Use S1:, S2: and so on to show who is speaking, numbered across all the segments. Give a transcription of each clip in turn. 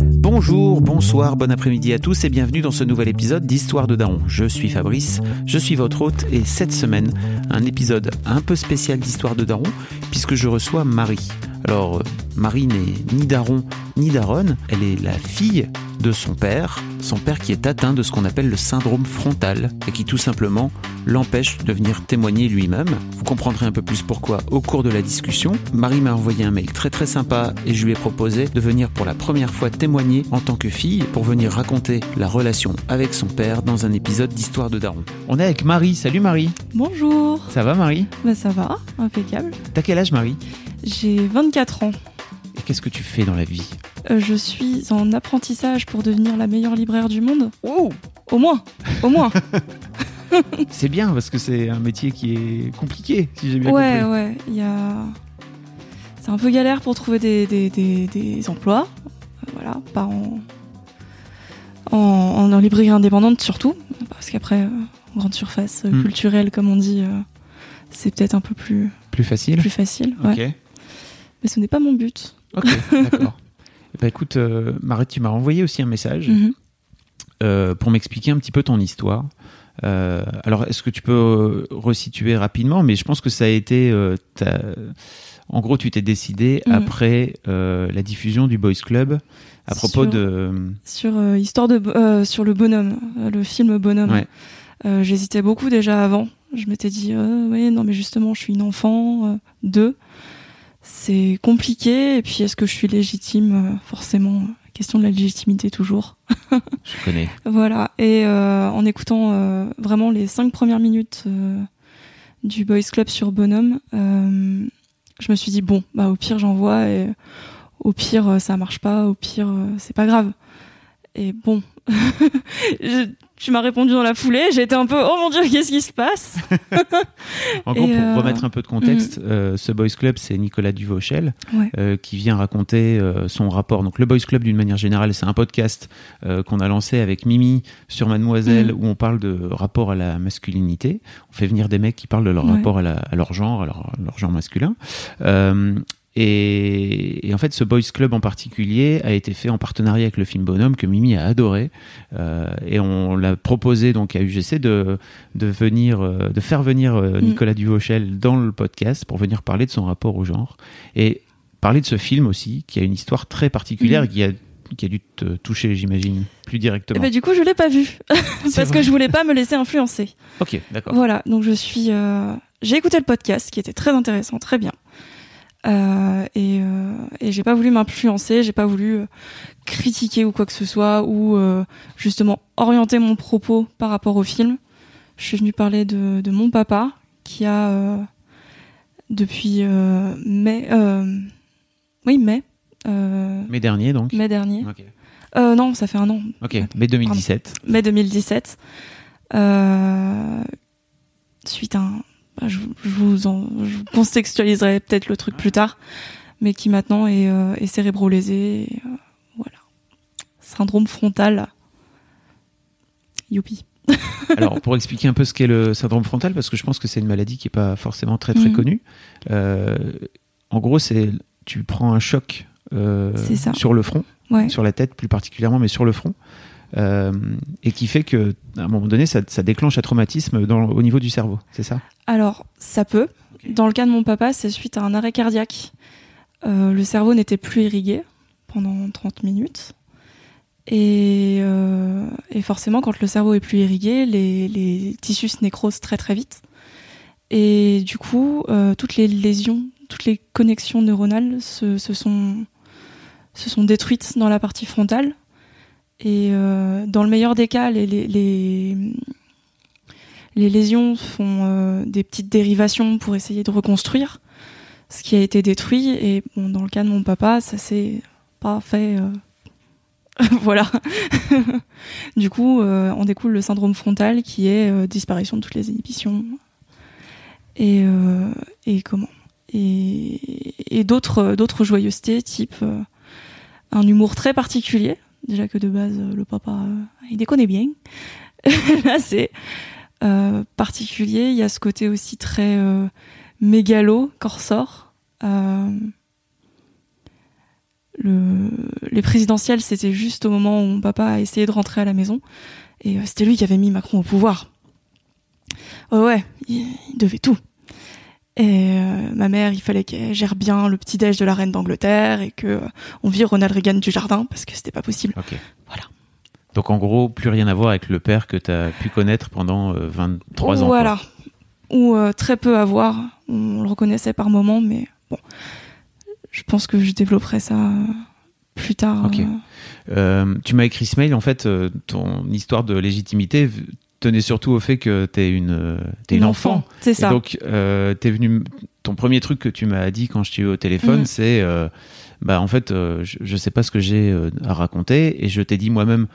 S1: Bonjour, bonsoir, bon après-midi à tous et bienvenue dans ce nouvel épisode d'Histoire de Daron. Je suis Fabrice, je suis votre hôte et cette semaine, un épisode un peu spécial d'Histoire de Daron puisque je reçois Marie. Alors, euh, Marie n'est ni daron ni daronne, elle est la fille de son père, son père qui est atteint de ce qu'on appelle le syndrome frontal et qui tout simplement l'empêche de venir témoigner lui-même. Vous comprendrez un peu plus pourquoi au cours de la discussion. Marie m'a envoyé un mail très très sympa et je lui ai proposé de venir pour la première fois témoigner en tant que fille pour venir raconter la relation avec son père dans un épisode d'Histoire de Daron. On est avec Marie. Salut Marie.
S2: Bonjour.
S1: Ça va Marie?
S2: Bah ça va, impeccable.
S1: T'as quel âge Marie?
S2: J'ai 24 ans.
S1: Et qu'est-ce que tu fais dans la vie
S2: Euh, je suis en apprentissage pour devenir la meilleure libraire du monde.
S1: Oh
S2: Au moins, au moins.
S1: C'est bien parce que c'est un métier qui est compliqué, si j'ai bien
S2: ouais,
S1: compris.
S2: ouais. Il y a. C'est un peu galère pour trouver des, des, des, des emplois. Voilà, pas en. En, en, en librairie indépendante surtout. Parce qu'après, euh, en grande surface euh,
S1: Hmm.
S2: culturelle, comme on dit, euh, c'est peut-être un peu plus,
S1: Plus facile
S2: plus facile. Ouais.
S1: Ok,
S2: Mais ce n'est pas mon but.
S1: ok, d'accord. Bah écoute, euh, Marie, tu m'as envoyé aussi un message
S2: Mhm.
S1: euh, pour m'expliquer un petit peu ton histoire. Euh, alors, est-ce que tu peux euh, resituer rapidement? Mais je pense que ça a été. En gros, tu t'es décidé
S2: Mhm.
S1: après la diffusion du Boys Club à propos
S2: Sur-
S1: de.
S2: Sur histoire de sur le bonhomme, le film Bonhomme.
S1: Ouais.
S2: J'hésitais beaucoup déjà avant. Je m'étais dit oui non mais justement je suis une enfant deux. C'est compliqué et puis est-ce que je suis légitime euh, forcément euh, question de la légitimité toujours.
S1: Je connais.
S2: Voilà et euh, en écoutant euh, vraiment les cinq premières minutes euh, du Boys Club sur Bonhomme, euh, je me suis dit bon bah au pire j'envoie et au pire ça marche pas, au pire c'est pas grave. Et bon, je- tu m'as répondu dans la foulée, j'ai été un peu oh mon dieu qu'est-ce qui se passe
S1: En gros, pour
S2: euh,
S1: remettre un peu de contexte, euh, ce Boys Club, c'est Nicolas Duvauchel
S2: Ouais.
S1: euh, qui vient raconter son rapport. Donc, le Boys Club, d'une manière générale, c'est un podcast qu'on a lancé avec Mimi sur Mademoiselle,
S2: Mhm.
S1: où on parle de rapport à la masculinité. On fait venir des mecs qui parlent de leur
S2: Ouais.
S1: rapport à, la- à leur genre, à leur, leur genre masculin. Et, et en fait, ce Boys Club en particulier a été fait en partenariat avec le film Bonhomme que Mimi a adoré. Euh, et on l'a proposé donc à UGC de, de venir, euh, de faire venir euh,
S2: Mm.
S1: Nicolas Duvauchel dans le podcast pour venir parler de son rapport au genre et parler de ce film aussi qui a une histoire très particulière
S2: Mm.
S1: et qui a qui a dû te toucher, j'imagine, plus
S2: Et
S1: directement.
S2: ben du coup je l'ai pas vu parce que je voulais pas me laisser influencer.
S1: Ok, d'accord.
S2: Voilà, donc je suis. euh, J'ai écouté le podcast qui était très intéressant, très bien. Euh, et euh, et j'ai pas voulu m'influencer, j'ai pas voulu euh, critiquer ou quoi que ce soit, ou euh, justement orienter mon propos par rapport au film. Je suis venue parler de, de mon papa qui a euh, depuis euh, mai, euh, oui mai, euh,
S1: Mai dernier, donc.
S2: mai dernier.
S1: Ok,
S2: Euh, non, ça fait un an,
S1: Ok, mai 2017.
S2: mai 2017. Euh, suite à un. Bah, je, je vous en, je contextualiserai peut-être le truc plus tard, mais qui maintenant est, euh, est cérébro-lésé. et, euh, voilà. Syndrome frontal. Youpi.
S1: Alors, pour expliquer un peu ce qu'est le syndrome frontal, parce que je pense que c'est une maladie qui n'est pas forcément très très
S2: Mhm.
S1: connue. Euh, en gros, c'est tu prends un choc euh, sur le front,
S2: Ouais.
S1: sur la tête plus particulièrement, mais sur le front, euh, et qui fait que à un moment donné, ça, ça déclenche un traumatisme dans, au niveau du cerveau. C'est ça?
S2: Alors, ça peut. Dans le cas de mon papa, c'est suite à un arrêt cardiaque. Euh, le cerveau n'était plus irrigué pendant 30 minutes. Et, euh, et forcément, quand le cerveau est plus irrigué, les, les tissus se nécrosent très très vite. Et du coup, toutes les lésions, toutes les connexions neuronales se, se sont, se sont détruites dans la partie frontale. Et euh, dans le meilleur des cas, les, les, les, lésions font euh, des petites dérivations pour essayer de reconstruire. ce qui a été détruit. Et bon, dans le cas de mon papa, ça s'est pas fait. euh, voilà. du coup, on découle le syndrome frontal qui est disparition de toutes les inhibitions. Et, et comment? Et, et d'autres joyeusetés, type un humour très particulier. Déjà que de base, euh, le papa, euh, il déconne bien. Là, c'est euh, particulier. Il y a ce côté aussi très mégalo le, les présidentielles, c'était juste au moment où mon papa a essayé de rentrer à la maison. Et c'était lui qui avait mis Macron au pouvoir. Ouais, ouais, il devait tout. Et euh, ma mère, il fallait qu'elle gère bien le petit-déj de la reine d'Angleterre et que euh, on vire Ronald Reagan du jardin parce que c'était pas possible. Voilà.
S1: Donc en gros, plus rien à voir avec le père que tu as pu connaître pendant euh, 23 ans.
S2: Voilà. Ou euh, très peu à voir. On le reconnaissait par moment, mais bon. Je pense que je développerai ça euh, plus tard. Euh.
S1: Tu m'as écrit ce mail, en fait, euh, ton histoire de légitimité tenait surtout au fait que tu es une, euh, t'es une enfant.
S2: C'est
S1: Et
S2: ça.
S1: donc, euh, t'es venu. Ton premier truc que tu m'as dit quand je t'ai eu au téléphone,
S2: Mhm.
S1: c'est, euh, bah en fait, euh, je, je sais pas ce que j'ai à raconter, et je t'ai dit moi-même,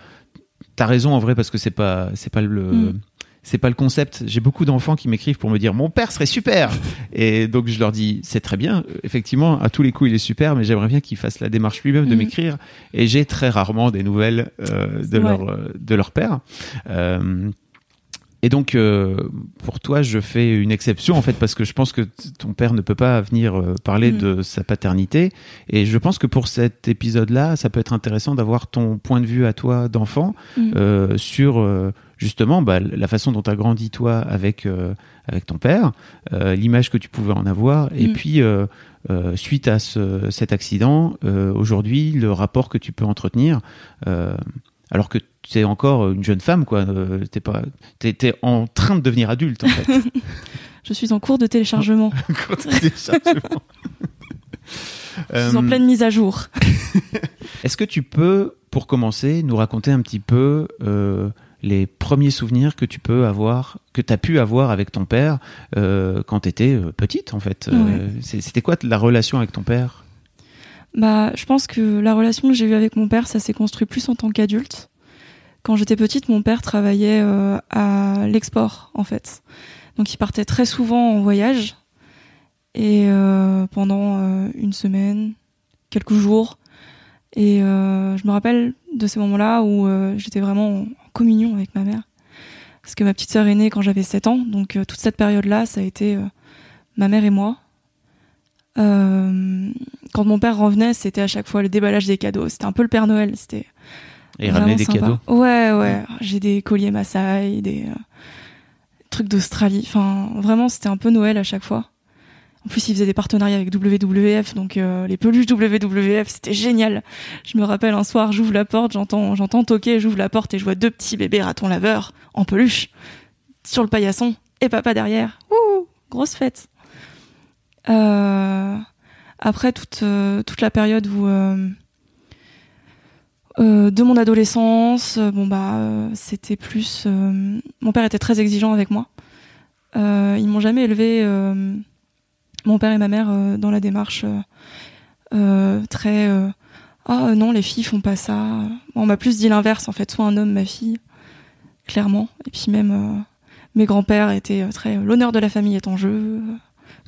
S1: t'as raison en vrai parce que c'est pas, c'est pas le.
S2: Mhm.
S1: C'est pas le concept. J'ai beaucoup d'enfants qui m'écrivent pour me dire mon père serait super. et donc je leur dis c'est très bien. Effectivement, à tous les coups il est super, mais j'aimerais bien qu'il fasse la démarche lui-même de
S2: Mhm.
S1: m'écrire. Et j'ai très rarement des nouvelles euh, de leur de leur père. Euh, et donc, euh, pour toi, je fais une exception en fait parce que je pense que ton père ne peut pas venir euh, parler
S2: Mm.
S1: de sa paternité. Et je pense que pour cet épisode-là, ça peut être intéressant d'avoir ton point de vue à toi d'enfant
S2: Mm.
S1: euh, sur euh, justement bah, la façon dont tu as grandi toi avec euh, avec ton père, euh, l'image que tu pouvais en avoir, et
S2: Mm.
S1: puis euh, euh, suite à ce, cet accident, euh, aujourd'hui, le rapport que tu peux entretenir. Euh, alors que tu es encore une jeune femme, quoi. Euh, t'es pas, t'es, t'es en train de devenir adulte, en fait.
S2: Je suis en cours de téléchargement.
S1: Quand t'es téléchargement.
S2: Je suis en
S1: Euh,
S2: pleine mise à jour.
S1: Est-ce que tu peux, pour commencer, nous raconter un petit peu euh, les premiers souvenirs que tu peux avoir, que tu as pu avoir avec ton père euh, quand tu étais petite, en fait? Euh,
S2: Ouais.
S1: C'était quoi la relation avec ton père?
S2: Bah, je pense que la relation que j'ai eue avec mon père, ça s'est construit plus en tant qu'adulte. Quand j'étais petite, mon père travaillait euh, à l'export, en fait. Donc, il partait très souvent en voyage. Et euh, pendant euh, une semaine, quelques jours. Et je me rappelle de ces moments-là où j'étais vraiment en communion avec ma mère. Parce que ma petite sœur est née quand j'avais 7 ans. Donc, toute cette période-là, ça a été ma mère et moi. Euh, quand mon père revenait, c'était à chaque fois le déballage des cadeaux. C'était un peu le Père Noël. C'était
S1: Et ramener des
S2: sympa.
S1: cadeaux
S2: Ouais, ouais. J'ai des colliers Maasai, des euh, trucs d'Australie. Enfin, vraiment, c'était un peu Noël à chaque fois. En plus, il faisait des partenariats avec WWF, donc euh, les peluches WWF, c'était génial. Je me rappelle un soir, j'ouvre la porte, j'entends, j'entends toquer, j'ouvre la porte et je vois deux petits bébés ratons laveurs en peluche sur le paillasson et papa derrière. Ouh, grosse fête. Euh, après toute euh, toute la période où euh, de mon adolescence, bon bah c'était plus. mon père était très exigeant avec moi. Ils m'ont jamais élevé, mon père et ma mère, dans la démarche très. ah non, les filles font pas ça. On m'a plus dit l'inverse en fait, soit un homme, ma fille, clairement. Et puis même mes grands-pères étaient très. L'honneur de la famille est en jeu.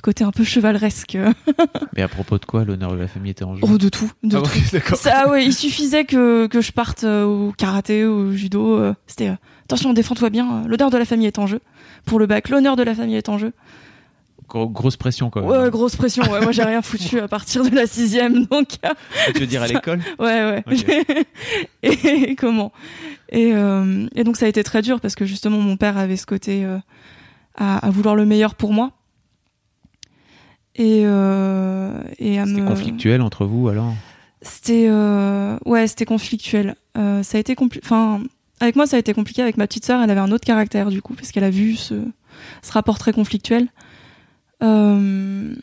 S2: Côté un peu chevaleresque.
S1: Mais à propos de quoi l'honneur de la famille était en jeu
S2: Oh, de tout. De
S1: Ah
S2: tout. Ça, ouais, il suffisait que, que je parte euh, au karaté, au judo. euh, C'était euh, attention, défends-toi bien. L'honneur de la famille est en jeu. Pour le bac, l'honneur de la famille est en jeu.
S1: Gros- grosse pression quand même.
S2: Ouais, grosse pression. Ouais, moi, j'ai rien foutu à partir de la sixième, donc
S1: Tu veux dire à l'école?
S2: Ouais, ouais. Et comment? Et, euh, et donc ça a été très dur parce que justement mon père avait ce côté à, à vouloir le meilleur pour moi. Et, euh, et à
S1: C'était
S2: me
S1: conflictuel entre vous alors
S2: C'était euh, ouais, c'était conflictuel. Euh, ça a été compli- enfin avec moi ça a été compliqué avec ma petite sœur, elle avait un autre caractère du coup parce qu'elle a vu ce ce rapport très conflictuel. Euh,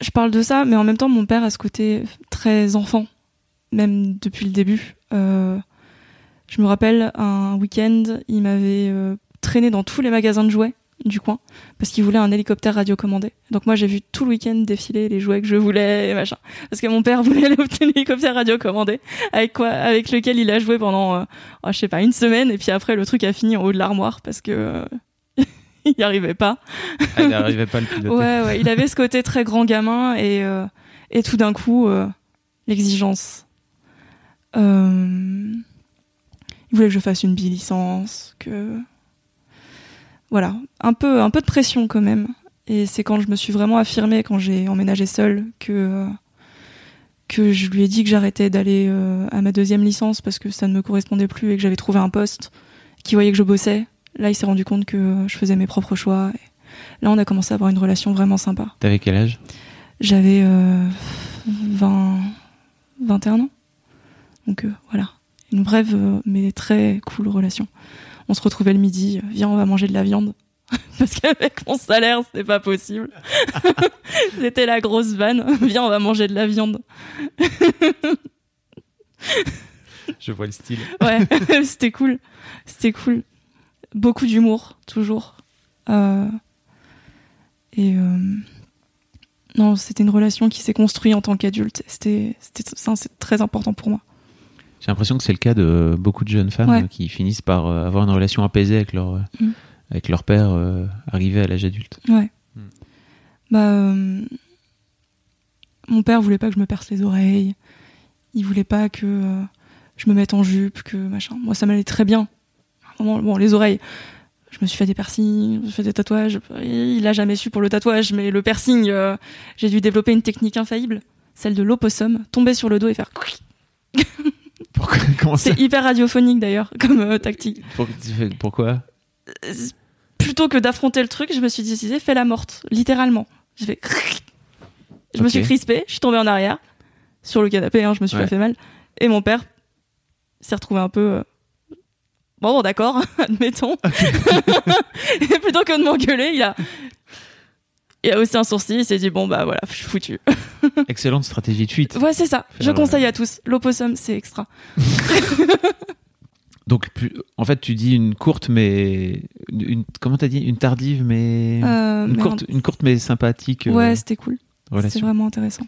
S2: je parle de ça, mais en même temps mon père a ce côté très enfant, même depuis le début. Je me rappelle un week-end, il m'avait traîné dans tous les magasins de jouets du coin parce qu'il voulait un hélicoptère radiocommandé. Donc moi j'ai vu tout le week-end défiler les jouets que je voulais et machin parce que mon père voulait l'hélicoptère radiocommandé avec quoi avec lequel il a joué pendant euh, oh, je sais pas une semaine et puis après le truc a fini en haut de l'armoire parce que euh, il n'y arrivait pas.
S1: Ah, il n'arrivait pas à le piloter.
S2: Ouais ouais, il avait ce côté très grand gamin et euh, et tout d'un coup l'exigence. il voulait que je fasse une bi-licence, que voilà, un peu, un peu de pression quand même. Et c'est quand je me suis vraiment affirmée, quand j'ai emménagé seule, que que je lui ai dit que j'arrêtais d'aller euh, à ma deuxième licence parce que ça ne me correspondait plus et que j'avais trouvé un poste qui voyait que je bossais. Là, il s'est rendu compte que je faisais mes propres choix. Et là, on a commencé à avoir une relation vraiment sympa.
S1: T'avais quel âge?
S2: J'avais euh, 20, 21 ans. Donc euh, voilà, une brève euh, mais très cool relation on se retrouvait le midi, viens, on va manger de la viande. Parce qu'avec mon salaire, c'était pas possible. c'était la grosse vanne. Viens, on va manger de la viande.
S1: Je vois le style.
S2: ouais, c'était cool. C'était cool. Beaucoup d'humour, toujours. Euh, et euh, non, c'était une relation qui s'est construite en tant qu'adulte. C'était très important pour moi.
S1: J'ai l'impression que c'est le cas de beaucoup de jeunes femmes qui finissent par euh, avoir une relation apaisée avec leur, euh, mm. avec leur père euh, arrivé à l'âge adulte.
S2: Ouais. Mm. Bah, mon père voulait pas que je me perce les oreilles. Il voulait pas que je me mette en jupe, que machin. Moi, ça m'allait très bien. Bon, les oreilles. Je me suis fait des piercings, je fait des tatouages. Il a jamais su pour le tatouage, mais le piercing, j'ai dû développer une technique infaillible, celle de l'opossum, tomber sur le dos et faire C'est hyper radiophonique d'ailleurs comme euh, tactique.
S1: Pourquoi
S2: Plutôt que d'affronter le truc, je me suis décidé fais la morte, littéralement. Je vais je me suis crispé, je suis tombé en arrière sur le canapé, hein, je me suis pas fait mal. Et mon père s'est retrouvé un peu euh, bon, d'accord, admettons. et plutôt que de m'engueuler, il a il a aussi un sourcil, il s'est dit bon bah voilà, je suis foutu.
S1: Excellente stratégie de fuite.
S2: Ouais, c'est ça. je conseille à tous. L'opossum, c'est extra.
S1: Donc, en fait, tu dis une courte, mais une, comment t'as dit, une tardive, mais euh, une courte, une courte mais sympathique.
S2: Euh, ouais, c'était cool. C'était vraiment intéressant.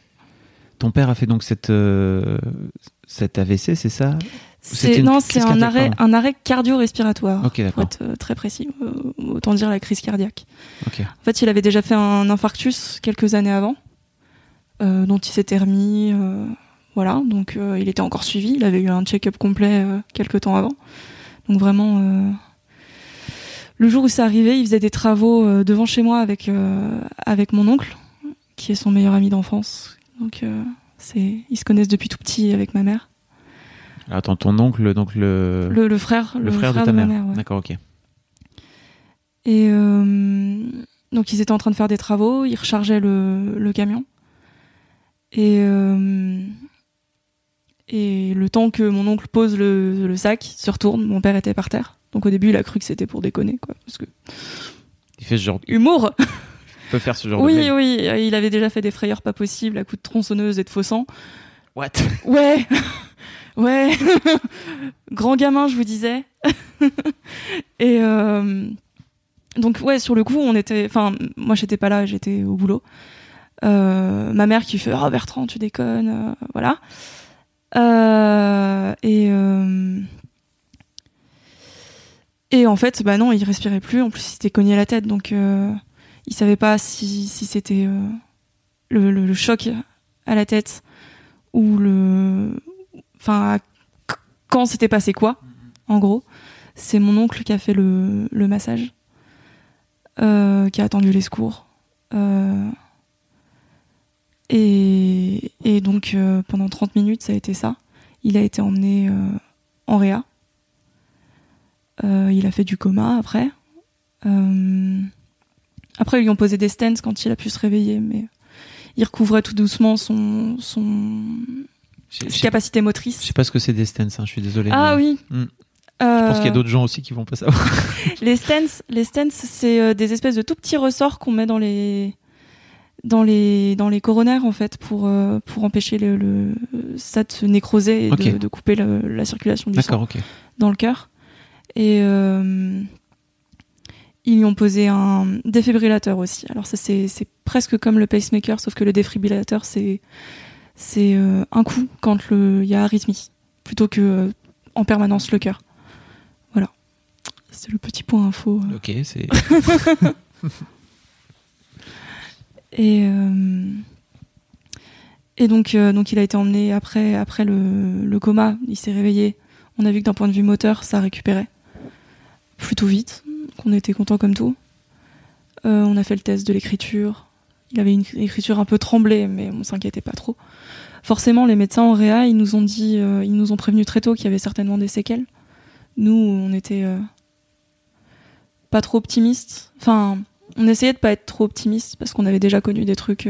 S1: Ton père a fait donc cette euh, cette AVC, c'est ça?
S2: Non, c'est un arrêt, un arrêt cardio-respiratoire.
S1: Ok,
S2: pour être euh, très précis. Euh, autant dire la crise cardiaque. En fait, il avait déjà fait un infarctus quelques années avant, euh, dont il s'était remis. voilà, donc il était encore suivi. Il avait eu un check-up complet quelques temps avant. Donc vraiment, le jour où c'est arrivé, il faisait des travaux devant chez moi avec avec mon oncle, qui est son meilleur ami d'enfance. Donc c'est, ils se connaissent depuis tout petit avec ma mère.
S1: Attends, ton oncle, donc le...
S2: Le, frère,
S1: le, frère, de ta mère. D'accord, ok.
S2: Et euh, donc ils étaient en train de faire des travaux, ils rechargeaient le, camion. Et, euh, et le temps que mon oncle pose le, sac, se retourne, mon père était par terre. Donc au début, il a cru que c'était pour déconner, quoi. Parce que.
S1: Il fait ce genre.
S2: Humour
S1: Il peut faire ce genre
S2: oui,
S1: de.
S2: Oui, oui, il avait déjà fait des frayeurs pas possibles à coups de tronçonneuse et de faux sang.
S1: What?
S2: Ouais Ouais, grand gamin, je vous disais. et euh, donc ouais, sur le coup, on était, enfin, moi j'étais pas là, j'étais au boulot. Euh, ma mère qui fait ah Bertrand, tu déconnes, euh, voilà. et et en fait, bah non, il respirait plus. En plus, il s'était cogné la tête, donc il savait pas si, si c'était le, choc à la tête ou le enfin quand c'était passé quoi en gros. C'est mon oncle qui a fait le, massage euh, qui a attendu les secours euh, et, donc euh, pendant 30 minutes ça a été ça. Il a été emmené en réa. Il a fait du coma après. Après ils lui ont posé des stents quand il a pu se réveiller mais il recouvrait tout doucement son, son, capacité motrice.
S1: Je sais pas ce que c'est des stents, hein, je suis désolé.
S2: Ah oui.
S1: Hmm. Je pense qu'il y a euh, d'autres gens aussi qui vont pas savoir.
S2: les stents, les stents, c'est euh, des espèces de tout petits ressorts qu'on met dans les dans les dans les coronaires en fait pour euh, pour empêcher le, le, ça de se nécroser et de, couper la circulation du sang dans le cœur. Et ils lui ont posé un défibrillateur aussi. Alors ça c'est presque comme le pacemaker, sauf que le défibrillateur c'est c'est euh, un coup quand il y a arythmie, plutôt que euh, en permanence le cœur. Voilà. C'est le petit point info.
S1: Euh. Ok, c'est.
S2: et et donc donc il a été emmené après après le, le coma, il s'est réveillé. On a vu que d'un point de vue moteur, ça récupérait plutôt vite qu'on était content comme tout. Euh, on a fait le test de l'écriture. Il avait une écriture un peu tremblée, mais on s'inquiétait pas trop. Forcément, les médecins en réa, ils nous ont dit, euh, ils nous ont prévenu très tôt qu'il y avait certainement des séquelles. Nous, on était euh, pas trop optimistes. Enfin, on essayait de pas être trop optimistes parce qu'on avait déjà connu des trucs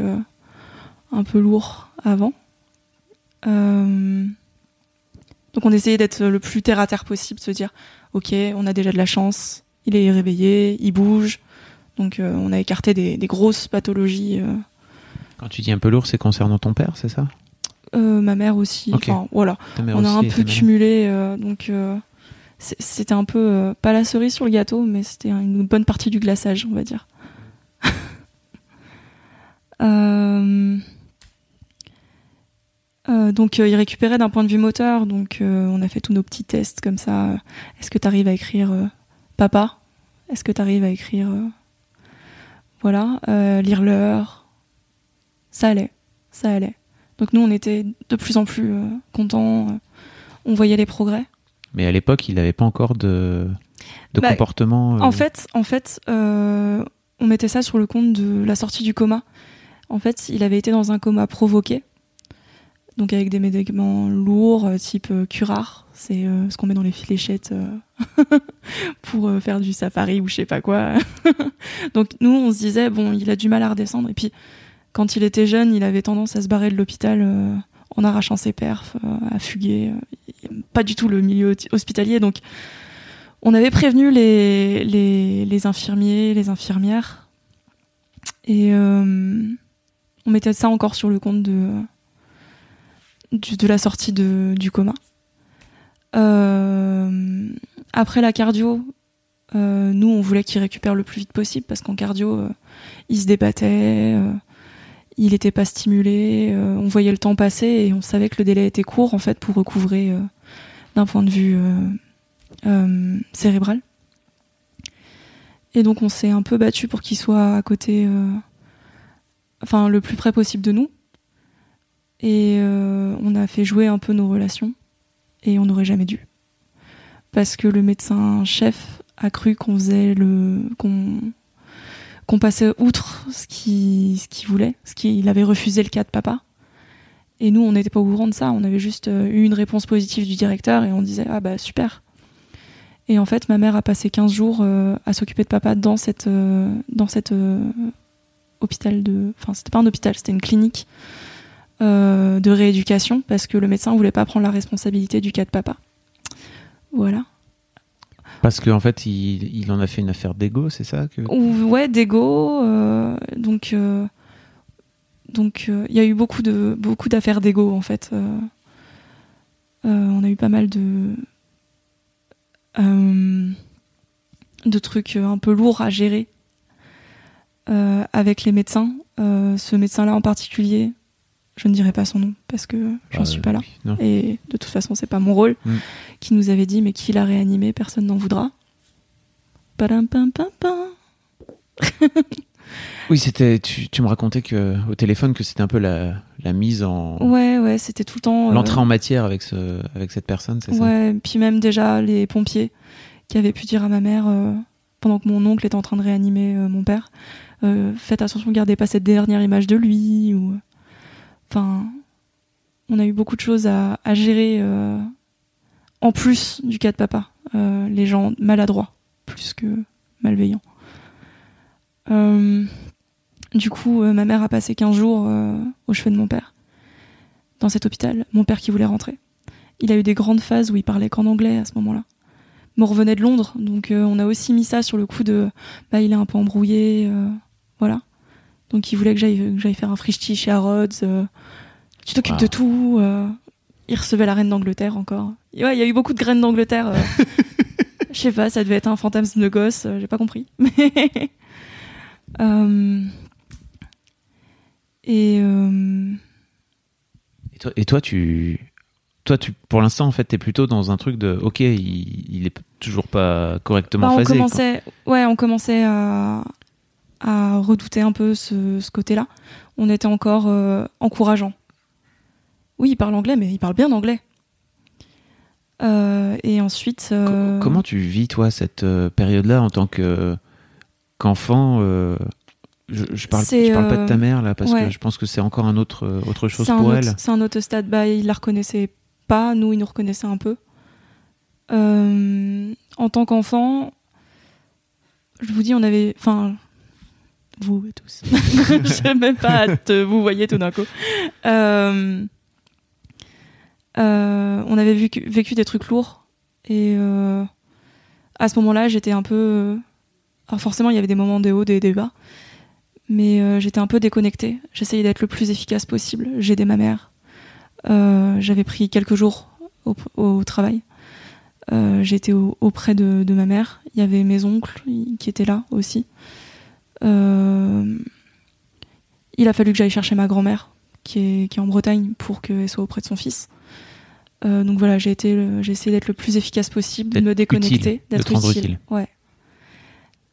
S2: un peu lourds avant. donc, on essayait d'être le plus terre à terre possible, se dire, ok, on a déjà de la chance, il est réveillé, il bouge. Donc euh, on a écarté des, grosses pathologies. Euh.
S1: Quand tu dis un peu lourd, c'est concernant ton père, c'est ça?
S2: Euh, Ma mère aussi. Enfin, voilà. On a un peu cumulé. donc c'était un peu pas la cerise sur le gâteau, mais c'était une bonne partie du glaçage, on va dire. donc il récupérait d'un point de vue moteur, donc on a fait tous nos petits tests comme ça. Est-ce que tu arrives à écrire papa Est-ce que tu arrives à écrire euh, Voilà, euh, lire l'heure? Ça allait, ça allait. Donc nous, on était de plus en plus euh, contents. on voyait les progrès.
S1: Mais à l'époque, il n'avait pas encore de, de bah, comportement.
S2: En fait, en fait, on mettait ça sur le compte de la sortie du coma. En fait, il avait été dans un coma provoqué, donc avec des médicaments lourds, type curare, c'est euh, ce qu'on met dans les fléchettes euh, pour euh, faire du safari ou je sais pas quoi. Donc nous, on se disait, bon, il a du mal à redescendre. Et puis, quand il était jeune, il avait tendance à se barrer de l'hôpital en arrachant ses perfs, à fuguer. Pas du tout le milieu hospitalier. Donc, on avait prévenu les, infirmiers, les infirmières. Et on mettait ça encore sur le compte de, de, la sortie de, du coma. Euh, après la cardio, euh, nous, on voulait qu'il récupère le plus vite possible parce qu'en cardio, euh, il se débattait, il n'était pas stimulé, on voyait le temps passer et on savait que le délai était court en fait pour recouvrer d'un point de vue cérébral. Et donc on s'est un peu battu pour qu'il soit à côté, enfin le plus près possible de nous. Et on a fait jouer un peu nos relations et on n'aurait jamais dû. Parce que le médecin chef a cru qu'on faisait le. qu'on qu'on passait outre ce qu'il ce voulait, ce qu'il avait refusé le cas de papa. Et nous, on n'était pas au courant de ça. On avait juste euh, eu une réponse positive du directeur et on disait ah bah super. Et en fait, ma mère a passé 15 jours euh, à s'occuper de papa dans cette euh, dans cette hôpital de, enfin c'était pas un hôpital, c'était une clinique euh, de rééducation parce que le médecin voulait pas prendre la responsabilité du cas de papa. Voilà.
S1: Parce qu'en en fait, il, en a fait une affaire d'ego, c'est ça que...
S2: Ouais, d'ego. Euh, donc, euh, donc, il y a eu beaucoup de beaucoup d'affaires d'ego en fait. on a eu pas mal de de trucs un peu lourds à gérer avec les médecins. ce médecin-là en particulier, je ne dirai pas son nom parce que j'en suis pas là. Et de toute façon, c'est pas mon rôle. Mm. Qui nous avait dit, mais qui l'a réanimé, personne n'en voudra.
S1: oui, c'était. Tu, me racontais que au téléphone que c'était un peu la, mise en.
S2: Ouais, ouais, c'était tout le temps.
S1: Euh, L'entrée en matière avec ce, avec cette personne, c'est
S2: ça? Ouais, puis même déjà les pompiers qui avaient pu dire à ma mère euh, pendant que mon oncle était en train de réanimer euh, mon père, faites attention, gardez pas cette dernière image de lui ou. Enfin, on a eu beaucoup de choses à, gérer euh, en plus du cas de papa. Euh, les gens maladroits, plus que malveillants. Euh, du coup, ma mère a passé 15 jours au chevet de mon père, dans cet hôpital. Mon père qui voulait rentrer. Il a eu des grandes phases où il parlait qu'en anglais à ce moment-là. Mais on revenait de Londres, donc on a aussi mis ça sur le coup de bah, il est un peu embrouillé, voilà. Donc il voulait que j'aille faire un frichti chez Harrods. Euh, tu t'occupes de tout. Euh, il recevait la reine d'Angleterre encore. ouais, il y a eu beaucoup de graines d'Angleterre. Euh. Je sais pas, ça devait être un fantasme de gosse, euh, j'ai pas compris. Euh, et euh,
S1: Et toi, et toi, tu, toi, tu, pour l'instant, en fait, t'es plutôt dans un truc de, ok, il, il est toujours pas correctement
S2: bah, on
S1: phasé.
S2: commençait, ouais, on commençait à, à redouter un peu ce, ce côté-là. On était encore euh, encourageant. Oui, il parle anglais, mais il parle bien anglais. Euh, et ensuite, euh,
S1: Comment tu vis, toi, cette période-là en tant que qu'enfant je, je parle, je parle pas de ta mère là parce
S2: ouais.
S1: que je pense que c'est encore un autre autre chose pour
S2: autre-
S1: elle.
S2: c'est un autre stade. Bah, il la reconnaissait pas, nous, il nous reconnaissait un peu. En tant qu'enfant, je vous dis, on avait. Enfin, vous tous. je sais même pas hâte, vous voyez tout d'un coup. Euh, euh, on avait vécu, des trucs lourds. Et euh, à ce moment-là, j'étais un peu. euh, Alors, forcément, il y avait des moments de haut, des, des bas. Mais euh, j'étais un peu déconnectée. J'essayais d'être le plus efficace possible. J'aidais ma mère. Euh, J'avais pris quelques jours au, travail. Euh, J'étais au- auprès de, de ma mère. Il y avait mes oncles qui étaient là aussi. Euh, il a fallu que j'aille chercher ma grand-mère qui est, qui est en Bretagne pour qu'elle soit auprès de son fils. Euh, donc voilà, j'ai été, le- j'ai essayé d'être le plus efficace possible, de me déconnecter, d'être utile.
S1: utile.
S2: Ouais.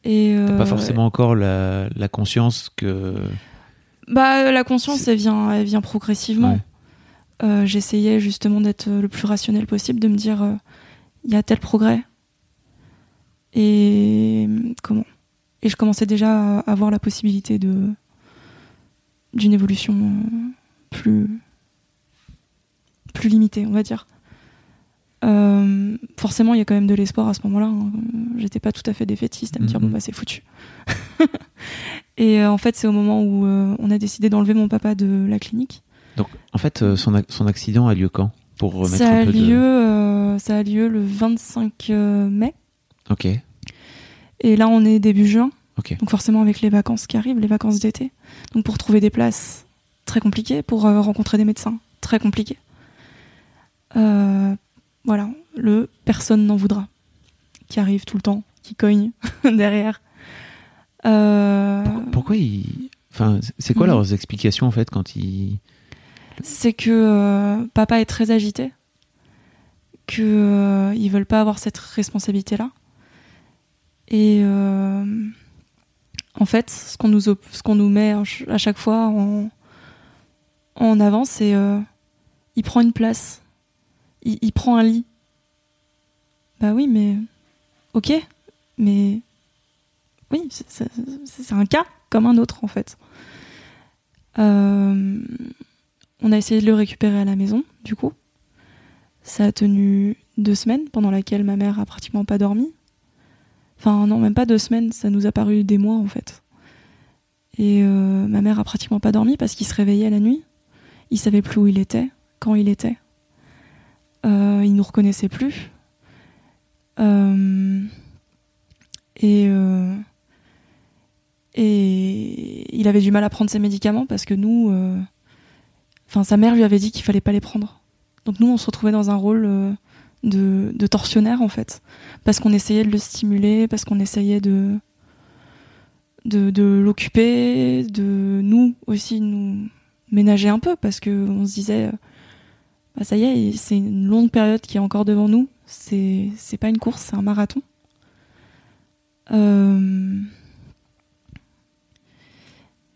S2: Et
S1: T'as
S2: euh,
S1: pas forcément encore la, la conscience que
S2: Bah, la conscience, elle vient, elle vient progressivement.
S1: Ouais.
S2: Euh, J'essayais justement d'être le plus rationnel possible, de me dire, il y a tel progrès. Et comment? Et je commençais déjà à avoir la possibilité de d'une évolution euh, plus plus limitée, on va dire. Euh, forcément, il y a quand même de l'espoir à ce moment-là. hein. J'étais pas tout à fait défaitiste à me dire
S1: Mhm.
S2: bon bah c'est foutu. Et euh, en fait, c'est au moment où euh, on a décidé d'enlever mon papa de la clinique.
S1: donc en fait son, son accident a lieu quand? Pour remettre
S2: Ça
S1: un
S2: a,
S1: peu
S2: lieu,
S1: de
S2: ça a lieu le 25 euh, mai.
S1: ok
S2: Et là, on est début juin. Donc forcément, avec les vacances qui arrivent, les vacances d'été. Donc pour trouver des places, très compliqué. Pour euh, rencontrer des médecins, très compliqué. Euh, voilà, le personne n'en voudra. Qui arrive tout le temps, qui cogne derrière. Euh,
S1: Pourquoi, pourquoi ils enfin c'est quoi
S2: Mhm.
S1: leurs explications en fait quand ils
S2: c'est que papa est très agité, euh, ils veulent pas avoir cette responsabilité-là. Et euh, en fait, ce qu'on nous ce qu'on nous met à ch- à chaque fois en en avant, c'est euh, il prend une place, il, prend un lit. Bah oui, mais ok, mais oui, c'est un cas comme un autre en fait. Euh, on a essayé de le récupérer à la maison, du coup. Ça a tenu deux semaines, pendant laquelle ma mère a pratiquement pas dormi. Enfin, non, même pas deux semaines, ça nous a paru des mois en fait. Et euh, ma mère a pratiquement pas dormi parce qu'il se réveillait la nuit. Il savait plus où il était, quand il était. Euh, il nous reconnaissait plus. Euh, et, euh, et il avait du mal à prendre ses médicaments parce que nous, enfin sa mère lui avait dit qu'il fallait pas les prendre. Donc nous, on se retrouvait dans un rôle de, de en fait, parce qu'on essayait de le stimuler, parce qu'on essayait de l'occuper, de nous aussi nous ménager un peu, parce que on se disait, euh, bah, ça y est, c'est une longue période qui est encore devant nous. C'est c'est pas une course, c'est un marathon. Euh,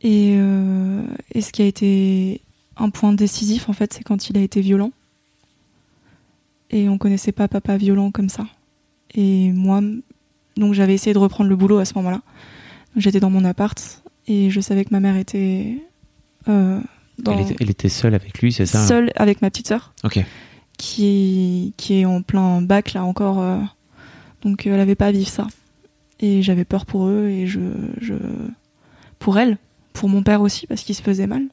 S2: euh, et ce qui a été un point décisif, en fait, c'est quand il a été violent. Et on connaissait pas papa violent comme ça. Et moi, donc j'avais essayé de reprendre le boulot à ce moment-là. J'étais dans mon appart et je savais que ma mère était, euh, dans,
S1: elle, était, elle était seule avec lui c'est ça
S2: seule avec ma petite sœur
S1: ok
S2: qui, qui est en plein bac là encore. euh, donc elle avait pas à vivre ça. Et j'avais peur pour eux et je, je pour elle, pour mon père aussi parce qu'il se faisait mal.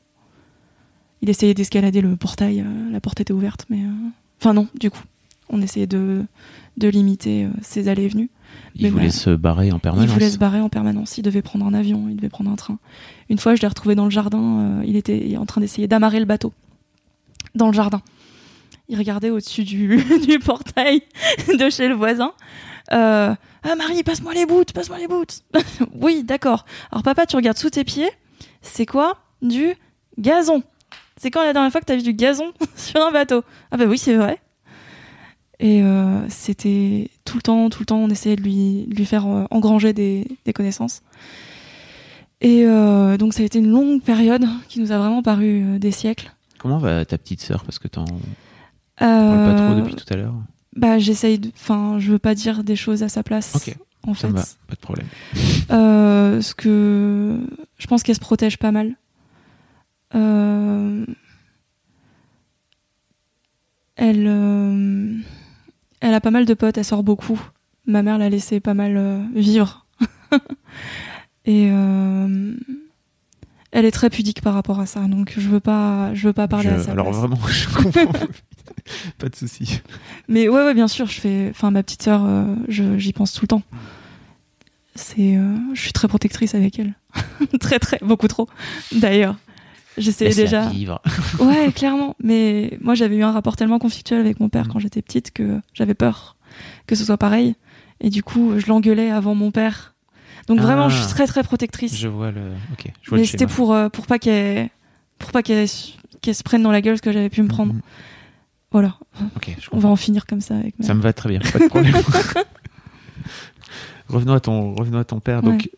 S2: Il essayait d'escalader le portail, euh, la porte était ouverte, mais enfin non, du coup, on essayait de de limiter euh, ses allées et venues.
S1: il
S2: Mais
S1: voulait
S2: voilà.
S1: se barrer en permanence
S2: Il voulait se barrer en permanence. Il devait prendre un avion, il devait prendre un train. Une fois, je l'ai retrouvé dans le jardin. euh, il était en train d'essayer d'amarrer le bateau dans le jardin. Il regardait au-dessus du, du portail de chez le voisin. Euh, ah Marie, passe-moi les boots, passe-moi les boots. oui, d'accord. Alors papa, tu regardes sous tes pieds. C'est quoi? Du gazon. C'est quand la dernière fois que tu as vu du gazon sur un bateau? Ah bah oui, c'est vrai. Et euh, c'était tout le temps, tout le temps, on essayait de lui, lui faire euh, engranger des, des, connaissances. Et euh, donc ça a été une longue période qui nous a vraiment paru euh, des siècles.
S1: Comment va ta petite sœur? Parce que t'en parles pas trop depuis tout à l'heure.
S2: Bah j'essaye, enfin je veux pas dire des choses à sa place.
S1: Ok.
S2: En
S1: Ça
S2: fait,
S1: va, pas de problème.
S2: Euh, ce que je pense qu'elle se protège pas mal. Euh, Elle, euh, elle a pas mal de potes, elle sort beaucoup. Ma mère l'a laissé pas mal euh, vivre. Et elle est très pudique par rapport à ça, donc je veux pas, je veux pas parler
S1: Je-
S2: à ça.
S1: alors vraiment, je comprends. pas de souci.
S2: Mais ouais, ouais, bien sûr, je fais. Enfin, ma petite sœur, euh, j'y pense tout le temps. C'est, euh, je suis très protectrice avec elle, très très beaucoup trop. D'ailleurs, j'essayais déjà.
S1: vivre.
S2: Ouais, clairement. Mais moi, j'avais eu un rapport tellement conflictuel avec mon père
S1: Mm.
S2: quand j'étais petite que j'avais peur que ce soit pareil. Et du coup, je l'engueulais avant mon père. Donc vraiment,
S1: Ah.
S2: je suis très très protectrice.
S1: Je vois le. Ok. Je vois
S2: Mais c'était pour euh, pour pas qu'elle pour pas qu'elle se prenne dans la gueule ce que j'avais pu me prendre.
S1: Mhm.
S2: Voilà,
S1: Ok, je
S2: on va en finir comme ça avec ma
S1: Ça me va très bien, pas de problème. revenons, à ton, revenons à ton père. Donc.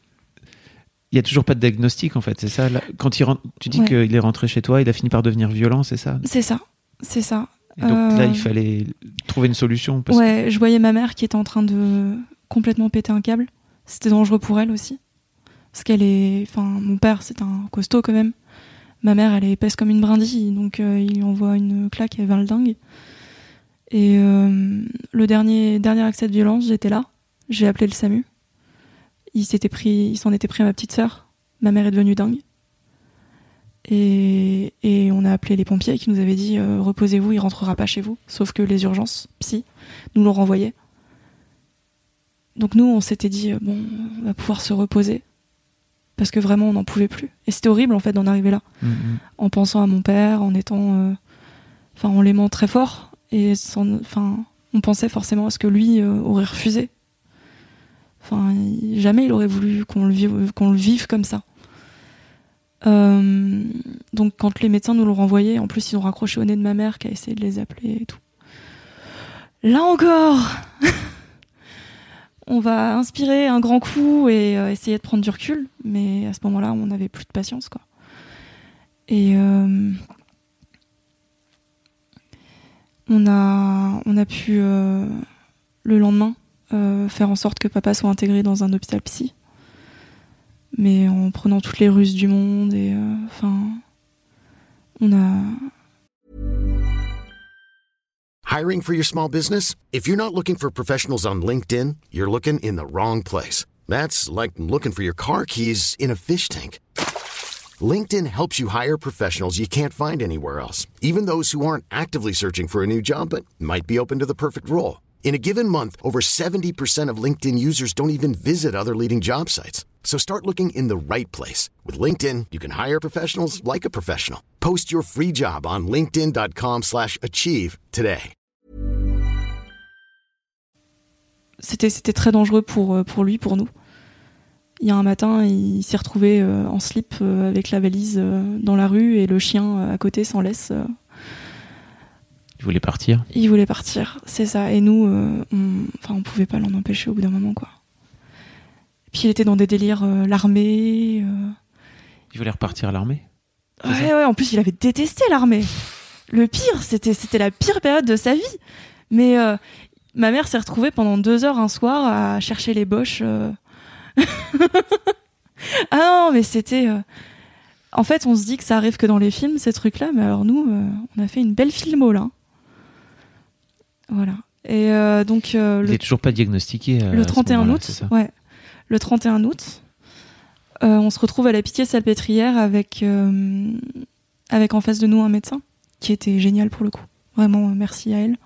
S1: Il y a toujours pas de diagnostic en fait, c'est ça là Quand il rentre, tu dis
S2: Ouais.
S1: qu'il est rentré chez toi, il a fini par devenir violent, c'est ça?
S2: C'est ça, c'est ça.
S1: Et Donc
S2: Euh,
S1: là, il fallait trouver une solution. Parce que-
S2: Ouais, je voyais ma mère qui était en train de complètement péter un câble. C'était dangereux pour elle aussi. Parce qu'elle est. Enfin, mon père, c'est un costaud quand même. Ma mère, elle est épaisse comme une brindille. Donc, euh, il lui envoie une claque et elle va le dingue. Et euh, le dernier, dernier accès de violence, j'étais là. J'ai appelé le SAMU. Il s'était pris, il s'en était pris à ma petite sœur. Ma mère est devenue dingue. Et, et on a appelé les pompiers qui nous avaient dit euh, reposez-vous, il rentrera pas chez vous. Sauf que les urgences, psy, nous l'ont renvoyé. Donc nous, on s'était dit, euh, bon, on va pouvoir se reposer. Parce que vraiment, on n'en pouvait plus. Et c'était horrible, en fait, d'en arriver là.
S1: Mhm.
S2: En pensant à mon père, en étant... euh, Enfin, en l'aimant très fort. Et sans... Enfin, on pensait forcément à ce que lui aurait refusé. Enfin, jamais il aurait voulu qu'on le vive, comme ça. Euh, donc quand les médecins nous l'ont renvoyé, en plus ils ont raccroché au nez de ma mère qui a essayé de les appeler et tout. Là encore, on va inspirer un grand coup et euh, essayer de prendre du recul, mais à ce moment-là, on n'avait plus de patience, quoi. Et euh, on a, on a pu le lendemain euh, faire en sorte que papa soit intégré dans un hôpital psy, mais en prenant toutes les ruses du monde et euh, enfin, on a,
S3: Hiring for your small business? If you're not looking for professionals on LinkedIn, you're looking in the wrong place. That's like looking for your car keys in a fish tank. LinkedIn helps you hire professionals you can't find anywhere else, even those who aren't actively searching for a new job but might be open to the perfect role. In a given month, over 70% of LinkedIn users don't even visit other leading job sites. So start looking in the right place. With LinkedIn, you can hire professionals like a professional. Post your free job on linkedin.com/achieve slash achieve today.
S2: c'était c'était très dangereux pour euh, pour lui, pour nous. Il y a un matin, il s'est retrouvé euh, en slip euh, avec la valise dans la rue et le chien à côté s'en laisse.
S1: Il voulait partir.
S2: il voulait partir, c'est ça. Et nous, euh, on, enfin, on pouvait pas l'en empêcher au bout d'un moment, quoi. Puis il était dans des délires, euh, l'armée. euh,
S1: Il voulait repartir à l'armée.
S2: Ouais, ouais, en plus, il avait détesté l'armée. Le pire, c'était, c'était la pire période de sa vie. Mais ma mère s'est retrouvée pendant deux heures un soir à chercher les boches. ah non, mais c'était. En fait, on se dit que ça arrive que dans les films, ces trucs-là. Mais alors, nous, euh, on a fait une belle filmo, là. Voilà. Et euh, donc, euh,
S1: Il toujours pas diagnostiqué. euh,
S2: le
S1: ce
S2: 31
S1: moment-là,
S2: août, ouais. Le 31 août, on se retrouve à la pitié salpêtrière avec, avec en face de nous un médecin qui était génial pour le coup. Vraiment, merci à elle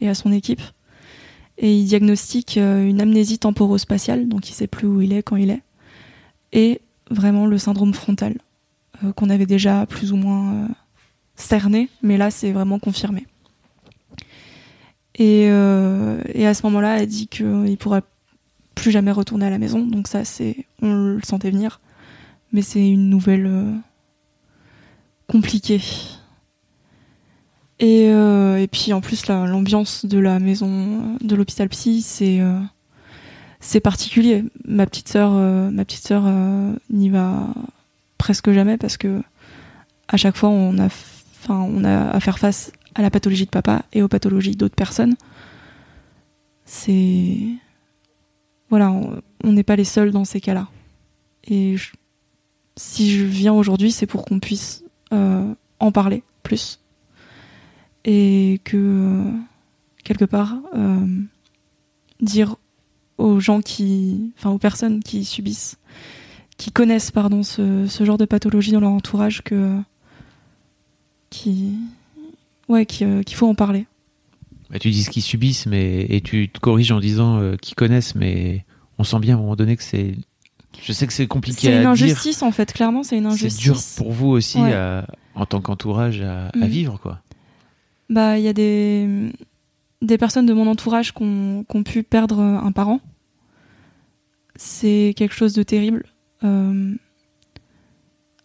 S2: et à son équipe. Et il diagnostique une amnésie temporospatiale, donc il sait plus où il est quand il est, et vraiment le syndrome frontal qu'on avait déjà plus ou moins cerné, mais là c'est vraiment confirmé. Et, euh, et à ce moment-là, elle dit qu'il pourra plus jamais retourner à la maison. Donc ça, c'est, on le sentait venir, mais c'est une nouvelle euh, compliquée. Et, euh, et puis en plus, la- l'ambiance de la maison euh, de l'hôpital psy, c'est euh, c'est particulier. Ma petite sœur, euh, ma petite sœur euh, n'y va presque jamais parce que à chaque fois, on a, on a à faire face à la pathologie de papa et aux pathologies d'autres personnes. C'est voilà, on- n'est pas les seuls dans ces cas-là. Et si je viens aujourd'hui, c'est pour qu'on puisse euh, en parler plus et que quelque part euh, dire aux gens qui, enfin aux personnes qui subissent, qui connaissent pardon ce, ce genre de pathologie dans leur entourage que qui ouais euh, qu'il faut en parler.
S1: Bah, tu dis ce qu'ils subissent, mais et tu te corriges en disant euh, qu'ils connaissent, mais on sent bien à un moment donné que c'est. Je sais que c'est compliqué
S2: C'est
S1: à
S2: une
S1: dire.
S2: injustice en fait, clairement c'est une
S1: C'est
S2: injustice.
S1: dur pour vous aussi,
S2: Ouais.
S1: à- en tant qu'entourage, à, à
S2: Mhm.
S1: vivre, quoi.
S2: Bah, il y a des, des personnes de mon entourage qui ont, qui ont pu perdre un parent. C'est quelque chose de terrible. Euh,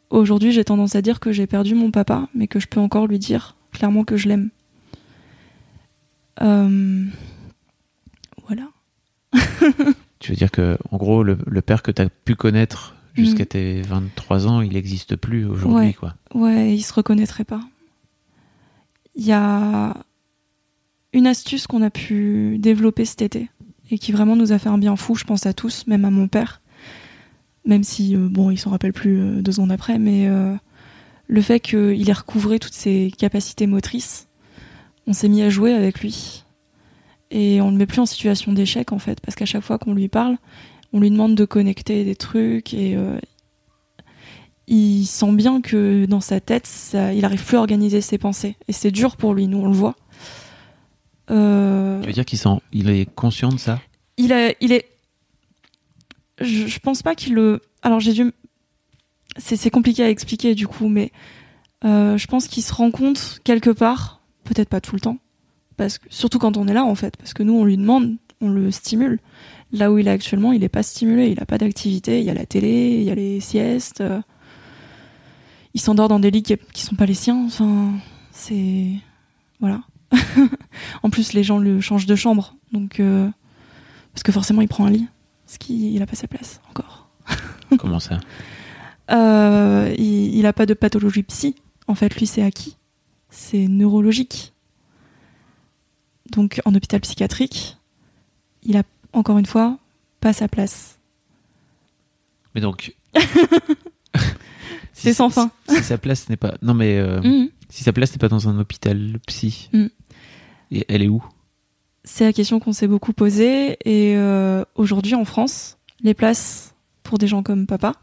S2: Aujourd'hui, j'ai tendance à dire que j'ai perdu mon papa, mais que je peux encore lui dire clairement que je l'aime. Euh, Voilà.
S1: Tu veux dire que, en gros, le, le père que tu as pu connaître jusqu'à
S2: Mhm.
S1: tes 23 ans, il n'existe plus aujourd'hui,
S2: Ouais.
S1: quoi.
S2: Ouais, il se reconnaîtrait pas. Il y a une astuce qu'on a pu développer cet été et qui vraiment nous a fait un bien fou, je pense à tous, même à mon père. Même si, euh, bon, il s'en rappelle plus euh, deux secondes après, mais le fait qu'il ait recouvré toutes ses capacités motrices, on s'est mis à jouer avec lui. Et on ne le met plus en situation d'échec, en fait, parce qu'à chaque fois qu'on lui parle, on lui demande de connecter des trucs et euh, il sent bien que dans sa tête, ça, il arrive plus à organiser ses pensées. Et c'est dur pour lui, nous on le voit. Euh,
S1: Tu veux dire qu'il sent, il est conscient de ça?
S2: Il, a, il est. Je, je pense pas qu'il le. Alors j'ai dû. C'est compliqué à expliquer du coup, mais euh, je pense qu'il se rend compte quelque part, peut-être pas tout le temps, parce que surtout quand on est là en fait, parce que nous on lui demande, on le stimule. Là où il est actuellement, il est pas stimulé, il a pas d'activité. Il y a la télé, il y a les siestes. euh, il s'endort dans des lits qui, qui sont pas les siens. Enfin, c'est voilà. en plus, les gens le changent de chambre, donc euh, parce que forcément, il prend un lit, parce qu'il il a pas sa place encore.
S1: Comment ça?
S2: Euh, il, il a pas de pathologie psy. En fait, lui, c'est acquis. C'est neurologique. Donc, en hôpital psychiatrique, il a encore une fois pas sa place.
S1: Mais donc.
S2: C'est sans fin.
S1: Si sa place n'est pas. Non, mais. euh,
S2: Mhm.
S1: Si sa place n'est pas dans un hôpital psy,
S2: Mm.
S1: et elle est où?
S2: C'est la question qu'on s'est beaucoup posée. Et euh, aujourd'hui, en France, les places pour des gens comme papa,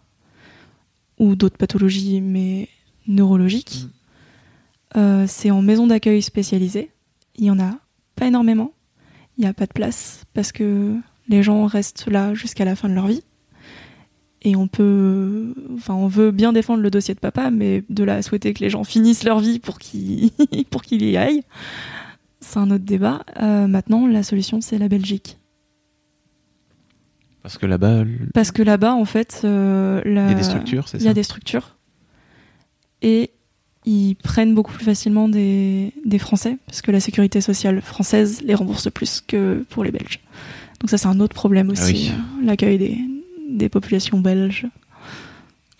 S2: ou d'autres pathologies, mais neurologiques, euh, c'est en maison d'accueil spécialisée. Il y en a pas énormément. Il n'y a pas de place parce que les gens restent là jusqu'à la fin de leur vie. Et on peut, enfin, on veut bien défendre le dossier de papa, mais de là à souhaiter que les gens finissent leur vie pour qu'ils pour qu'ils y aillent, c'est un autre débat. Euh, maintenant, la solution, c'est la Belgique.
S1: Parce que là-bas,
S2: Parce que là-bas, en fait, euh, la-
S1: y a des structures, c'est
S2: il y a des structures. Et ils prennent beaucoup plus facilement des, des Français, parce que la sécurité sociale française les rembourse plus que pour les Belges. Donc ça, c'est un autre problème aussi,
S1: Ah oui.
S2: euh, l'accueil des, des populations belges,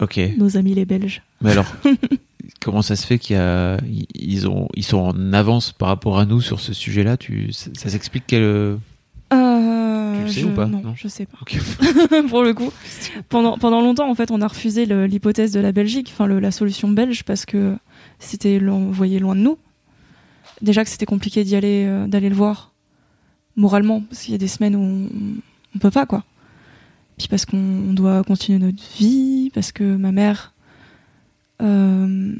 S1: Ok.
S2: nos amis les Belges.
S1: Mais alors, comment ça se fait qu'il y a, ils ont, ils sont en avance par rapport à nous sur ce sujet-là? Tu, ça, ça s'explique quel
S2: Euh,
S1: Tu sais
S2: je-
S1: ou pas
S2: Non,
S1: Non.
S2: je sais pas. Pour le coup. Pendant, pendant longtemps, en fait, on a refusé l'hypothèse de la Belgique, enfin la solution belge, parce que c'était l'envoyer loin de nous. Déjà que c'était compliqué d'y aller, euh, d'aller le voir moralement, parce qu'il y a des semaines où on, on peut pas, quoi. Puis parce qu'on on doit continuer notre vie, parce que ma mère, euh,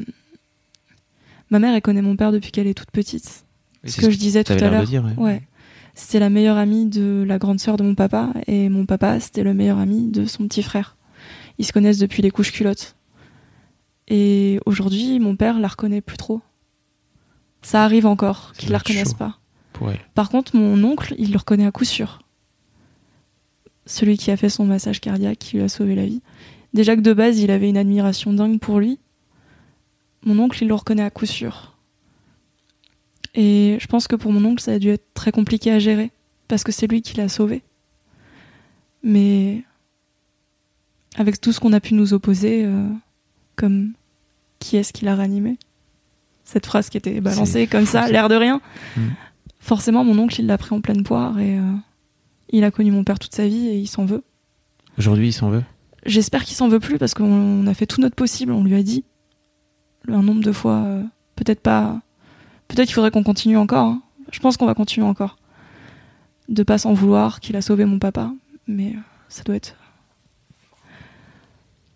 S2: ma mère, elle connaît mon père depuis qu'elle est toute petite. Ce que je disais tout à l'heure.
S1: ouais.
S2: Ouais. C'était la meilleure amie de la grande sœur de mon papa et mon papa, c'était le meilleur ami de son petit frère. Ils se connaissent depuis les couches culottes. Et aujourd'hui, mon père la reconnaît plus trop. Ça arrive encore
S1: doit
S2: la
S1: chaud.
S2: pas. Par contre, mon oncle, il le reconnaît à coup sûr. Celui qui a fait son massage cardiaque, qui lui a sauvé la vie. Déjà que de base, il avait une admiration dingue pour lui. Mon oncle, il le reconnaît à coup sûr. Et je pense que pour mon oncle, ça a dû être très compliqué à gérer, parce que c'est lui qui l'a sauvé. Mais avec tout ce qu'on a pu nous opposer, euh, comme qui est-ce qui l'a ranimé? Cette phrase qui était balancée comme ça. l'air de rien.
S1: Mm.
S2: Forcément, mon oncle, il l'a pris en pleine poire et euh, il a connu mon père toute sa vie et il s'en veut.
S1: Aujourd'hui, il s'en veut?
S2: J'espère qu'il s'en veut plus parce qu'on a fait tout notre possible, on lui a dit un nombre de fois, euh, peut-être pas, peut-être qu'il faudrait qu'on continue encore. hein. Je pense qu'on va continuer encore, de pas s'en vouloir qu'il a sauvé mon papa, mais euh, ça doit être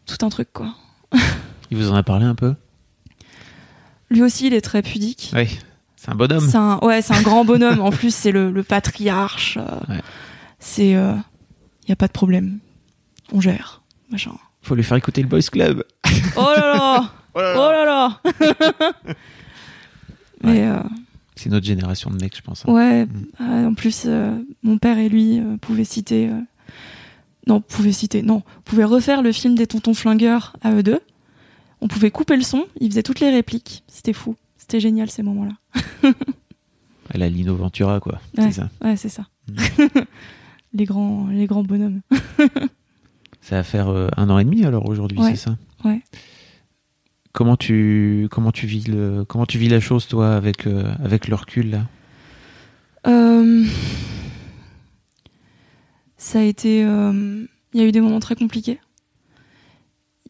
S2: tout un truc quoi.
S1: Il vous en a parlé un peu?
S2: Lui aussi, il est très pudique.
S1: Oui. C'est un bonhomme.
S2: C'est un, ouais, c'est un grand bonhomme. En plus, c'est le, le patriarche. euh,
S1: Ouais.
S2: C'est, il y a pas de problème. On gère, machin.
S1: Faut lui faire écouter le Boys Club.
S2: Oh là là,
S1: Oh là
S2: oh là là. Mais euh,
S1: C'est notre génération de mecs, je pense. hein.
S2: ouais,
S1: Mm.
S2: euh, en plus, euh, mon père et lui euh, pouvaient citer, non, pouvaient citer, non, pouvaient refaire le film des tontons flingueurs à eux deux. On pouvait couper le son, ils faisaient toutes les répliques. C'était fou, c'était génial ces moments-là.
S1: À la Lino Ventura, quoi.
S2: Ouais.
S1: C'est ça.
S2: Ouais, c'est ça.
S1: Mm.
S2: les grands, les grands bonhommes.
S1: Ça va faire euh, un an et demi alors aujourd'hui,
S2: Ouais.
S1: c'est ça?
S2: Ouais.
S1: Comment tu comment tu vis le comment tu vis la chose toi avec euh, avec le recul là?
S2: Euh, ça a été. euh, Il y a eu des moments très compliqués.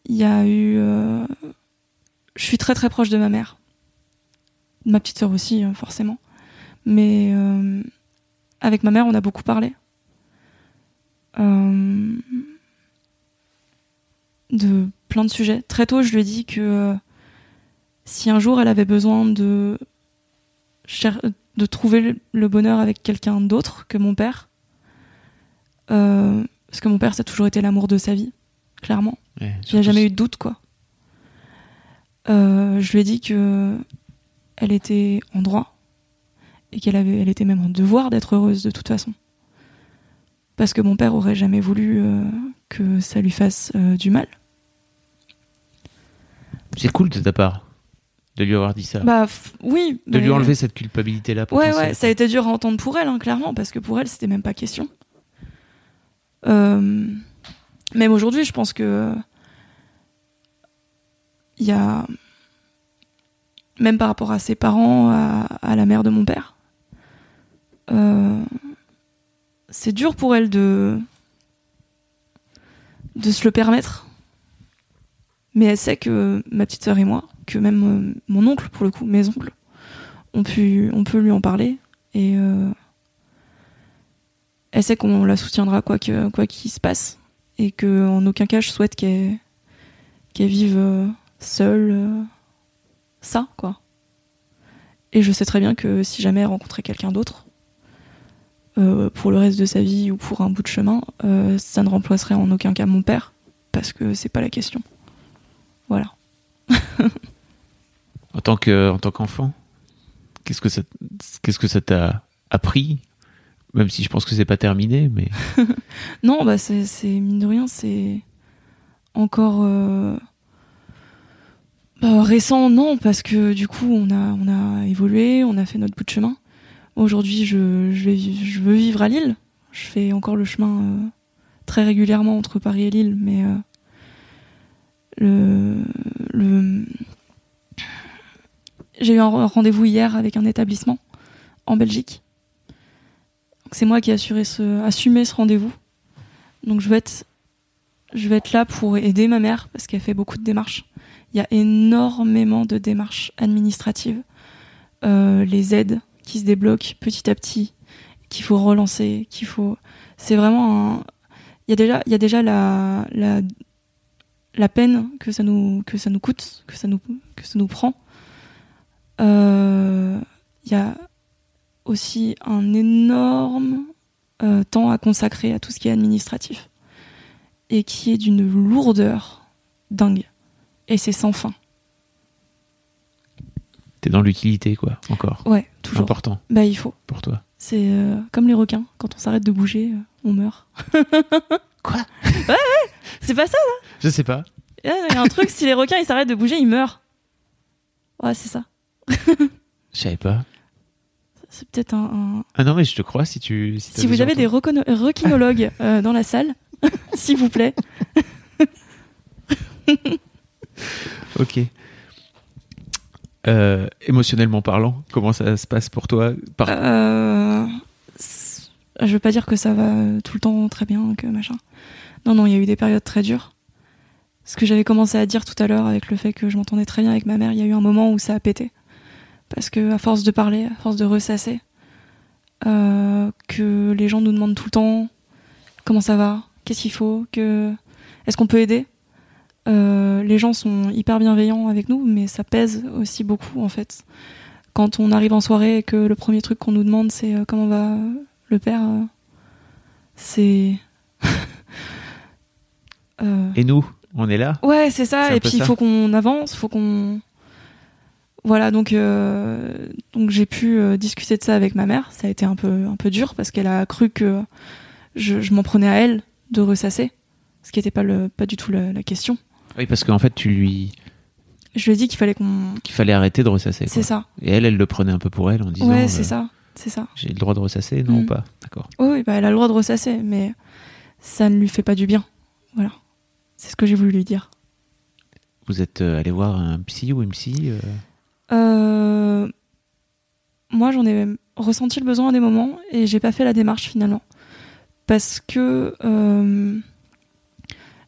S2: Il y a eu. Je suis très très proche de ma mère. Ma petite sœur aussi, forcément. Mais avec ma mère, on a beaucoup parlé. Euh, De plein de sujets. Très tôt, je lui ai dit que euh, si un jour elle avait besoin de cher- de trouver le- bonheur avec quelqu'un d'autre que mon père. Euh, parce que mon père, ça a toujours été l'amour de sa vie, clairement.
S1: Ouais,
S2: Il n'y a jamais eu de doute, quoi. Euh, je lui ai dit que elle était en droit et qu'elle avait, elle était même en devoir d'être heureuse de toute façon. Parce que mon père aurait jamais voulu euh, que ça lui fasse du mal.
S1: C'est cool de ta part de lui avoir dit ça.
S2: Bah oui.
S1: de lui enlever cette culpabilité là.
S2: Ouais, ouais, ça a été dur à entendre pour elle, hein, clairement, parce que pour elle, c'était même pas question. Euh, même aujourd'hui, je pense que. Il y a. Même par rapport à ses parents, à, à la mère de mon père, euh, c'est dur pour elle de. de se le permettre. Mais elle sait que ma petite sœur et moi, que même euh, mon oncle, pour le coup, mes oncles, on peut, on peut lui en parler et euh, elle sait qu'on la soutiendra quoi que quoi qu'il se passe et que en aucun cas je souhaite qu'elle vive euh, seule ça quoi. Et je sais très bien que si jamais elle rencontrait quelqu'un d'autre pour le reste de sa vie ou pour un bout de chemin, ça ne remplacerait en aucun cas mon père parce que c'est pas la question. Voilà.
S1: En tant que en tant qu'enfant, qu'est-ce que ça qu'est-ce que ça t'a appris? Même si je pense que c'est pas terminé, mais
S2: Non, bah c'est, mine de rien, c'est encore euh, bah, récent, non, parce que du coup on a on a évolué, on a fait notre bout de chemin. Aujourd'hui, je je, vais, vi- je veux vivre à Lille. Je fais encore le chemin euh, très régulièrement entre Paris et Lille, mais euh, j'ai eu un re- rendez-vous hier avec un établissement en Belgique. C'est moi qui ai assuré ce, assumé ce rendez-vous. Donc je vais être, je vais être là pour aider ma mère parce qu'elle fait beaucoup de démarches. Il y a énormément de démarches administratives, Euh, les aides qui se débloquent petit à petit, qu'il faut relancer, qu'il faut. C'est vraiment un. Il y a déjà, il y a déjà la la peine que ça nous que ça nous coûte, que ça nous que ça nous prend. Euh, Il y a aussi un énorme euh, temps à consacrer à tout ce qui est administratif et qui est d'une lourdeur dingue. Et c'est sans fin.
S1: t'es dans l'utilité quoi, encore.
S2: Ouais, toujours.
S1: Important
S2: Bah, il faut.
S1: pour toi.
S2: C'est euh, comme les requins. Quand on s'arrête de bouger, euh, on meurt.
S1: Quoi?
S2: C'est pas ça
S1: Je sais pas.
S2: Il y a un truc, si les requins ils s'arrêtent de bouger, ils meurent. Ouais, c'est ça.
S1: Je savais pas.
S2: C'est peut-être un, un-
S1: Ah non, mais je te crois si tu. Si,
S2: vous avez des reconno- requinologues euh, dans la salle, s'il vous plaît.
S1: Ok. Euh, émotionnellement parlant, comment ça se passe pour toi Par-
S2: Euh, je veux pas dire que ça va tout le temps très bien, que machin. Non, non, il y a eu des périodes très dures. Ce que j'avais commencé à dire tout à l'heure avec le fait que je m'entendais très bien avec ma mère, il y a eu un moment où ça a pété. Parce que à force de parler, à force de ressasser, euh, que les gens nous demandent tout le temps comment ça va, qu'est-ce qu'il faut, que est-ce qu'on peut aider. Euh, les gens sont hyper bienveillants avec nous, mais ça pèse aussi beaucoup en fait quand on arrive en soirée et que le premier truc qu'on nous demande c'est euh, comment va le père, c'est. Euh,
S1: Et nous, on est là
S2: Ouais, c'est ça. Et puis il faut qu'on avance, faut qu'on. Voilà, donc euh, donc j'ai pu euh, discuter de ça avec ma mère. Ça a été un peu un peu dur parce qu'elle a cru que je, je m'en prenais à elle de ressasser, ce qui n'était pas le pas du tout la, la question.
S1: Oui, parce qu'en fait, tu lui.
S2: Je lui ai dit qu'il fallait qu'on.
S1: qu'il fallait arrêter de ressasser.
S2: C'est ça.
S1: Et elle, elle le prenait un peu pour elle en disant.
S2: Ouais, c'est ça, c'est ça.
S1: J'ai le droit de ressasser Non,
S2: Mm.
S1: pas? D'accord.
S2: Oui, oui, bah, elle a le droit de ressasser, mais ça ne lui fait pas du bien. Voilà. C'est ce que j'ai voulu lui dire.
S1: Vous êtes euh, allé voir un psy ou une psy euh,
S2: Euh, Moi, j'en ai ressenti le besoin à des moments et j'ai pas fait la démarche finalement. Parce que euh,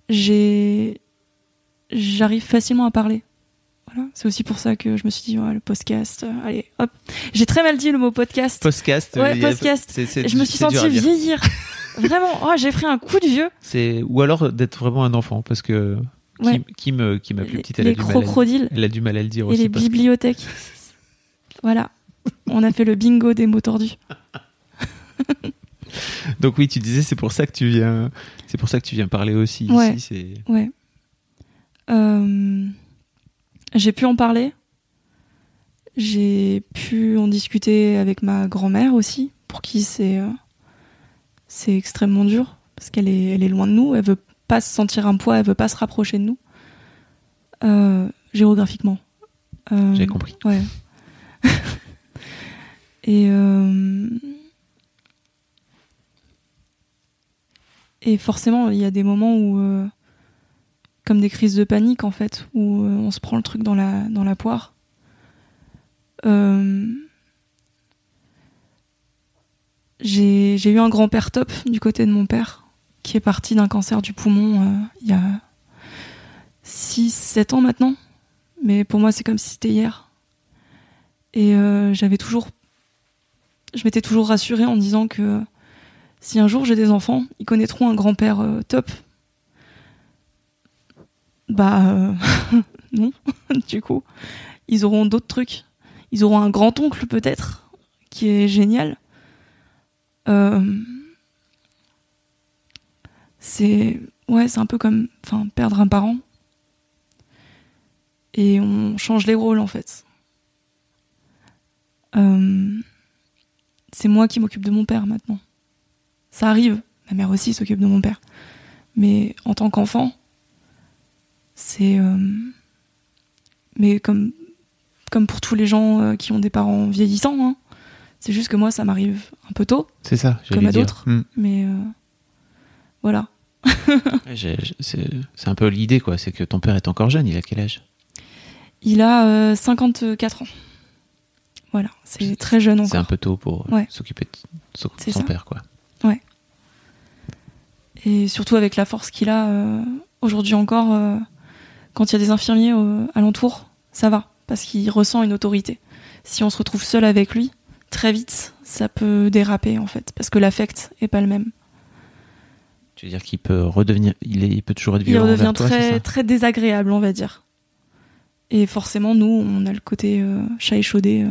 S2: j'ai. J'arrive facilement à parler. Voilà. C'est aussi pour ça que je me suis dit, ouais, le podcast, euh, allez, hop. J'ai très mal dit le mot podcast.
S1: Podcast.
S2: Ouais, podcast.
S1: c'est- c'est-
S2: je me suis sentie vieillir. Vraiment, oh, j'ai pris un coup de vieux.
S1: C'est ou alors d'être vraiment un enfant parce que
S2: Ouais.
S1: Kim, Kim, euh, qui m'a plus
S2: Les,
S1: petite, elle a
S2: les
S1: du mal. À,
S2: crocodiles
S1: elle a du mal à le dire
S2: et
S1: aussi.
S2: les
S1: parce que-
S2: bibliothèques. Voilà. On a fait le bingo des mots tordus.
S1: Donc oui, tu disais c'est pour ça que tu viens, c'est pour ça que tu viens parler aussi
S2: Ouais.
S1: ici.
S2: Ouais. Euh, j'ai pu en parler. J'ai pu en discuter avec ma grand-mère aussi, pour qui c'est euh, c'est extrêmement dur parce qu'elle est elle est loin de nous. Elle veut pas se sentir un poids, elle veut pas se rapprocher de nous Euh, géographiquement. Euh,
S1: J'ai compris.
S2: Ouais. et euh, et forcément, il y a des moments où, comme des crises de panique en fait, où on se prend le truc dans la dans la poire. Euh, j'ai eu un grand-père top du côté de mon père, qui est parti d'un cancer du poumon euh, il y a 6-7 ans maintenant. Mais pour moi, c'est comme si c'était hier. Et euh, j'avais toujours. Je m'étais toujours rassurée en disant que si un jour j'ai des enfants, ils connaîtront un grand-père euh, top. Bah, non, du coup. Ils auront d'autres trucs. Ils auront un grand-oncle peut-être, qui est génial. Euh, c'est. Un peu comme perdre un parent. Et on change les rôles en fait. Euh, c'est moi qui m'occupe de mon père maintenant. Ça arrive, ma mère aussi s'occupe de mon père. Mais en tant qu'enfant, c'est. euh, mais comme, comme pour tous les gens qui ont des parents vieillissants, hein, c'est juste que moi ça m'arrive un peu tôt,
S1: C'est ça.
S2: Comme à d'autres.
S1: Hmm.
S2: mais euh, voilà.
S1: Ouais, C'est un peu l'idée quoi, c'est que ton père est encore jeune. Il a quel âge?
S2: Il a euh, 54 ans. Voilà, c'est très jeune
S1: C'est un
S2: encore.
S1: peu tôt pour euh,
S2: Ouais.
S1: s'occuper de son, père quoi.
S2: Et surtout avec la force qu'il a euh, aujourd'hui encore, euh, quand il y a des infirmiers euh, alentour, ça va, parce qu'il ressent une autorité. Si on se retrouve seul avec lui, très vite, ça peut déraper en fait, parce que l'affect est pas le même.
S1: Tu veux dire qu'il peut redevenir, il, est- il peut toujours être
S2: Il
S1: violent
S2: redevient
S1: toi,
S2: très,
S1: ça
S2: très désagréable, on va dire. Et forcément, nous, on a le côté euh, chat échaudé. euh,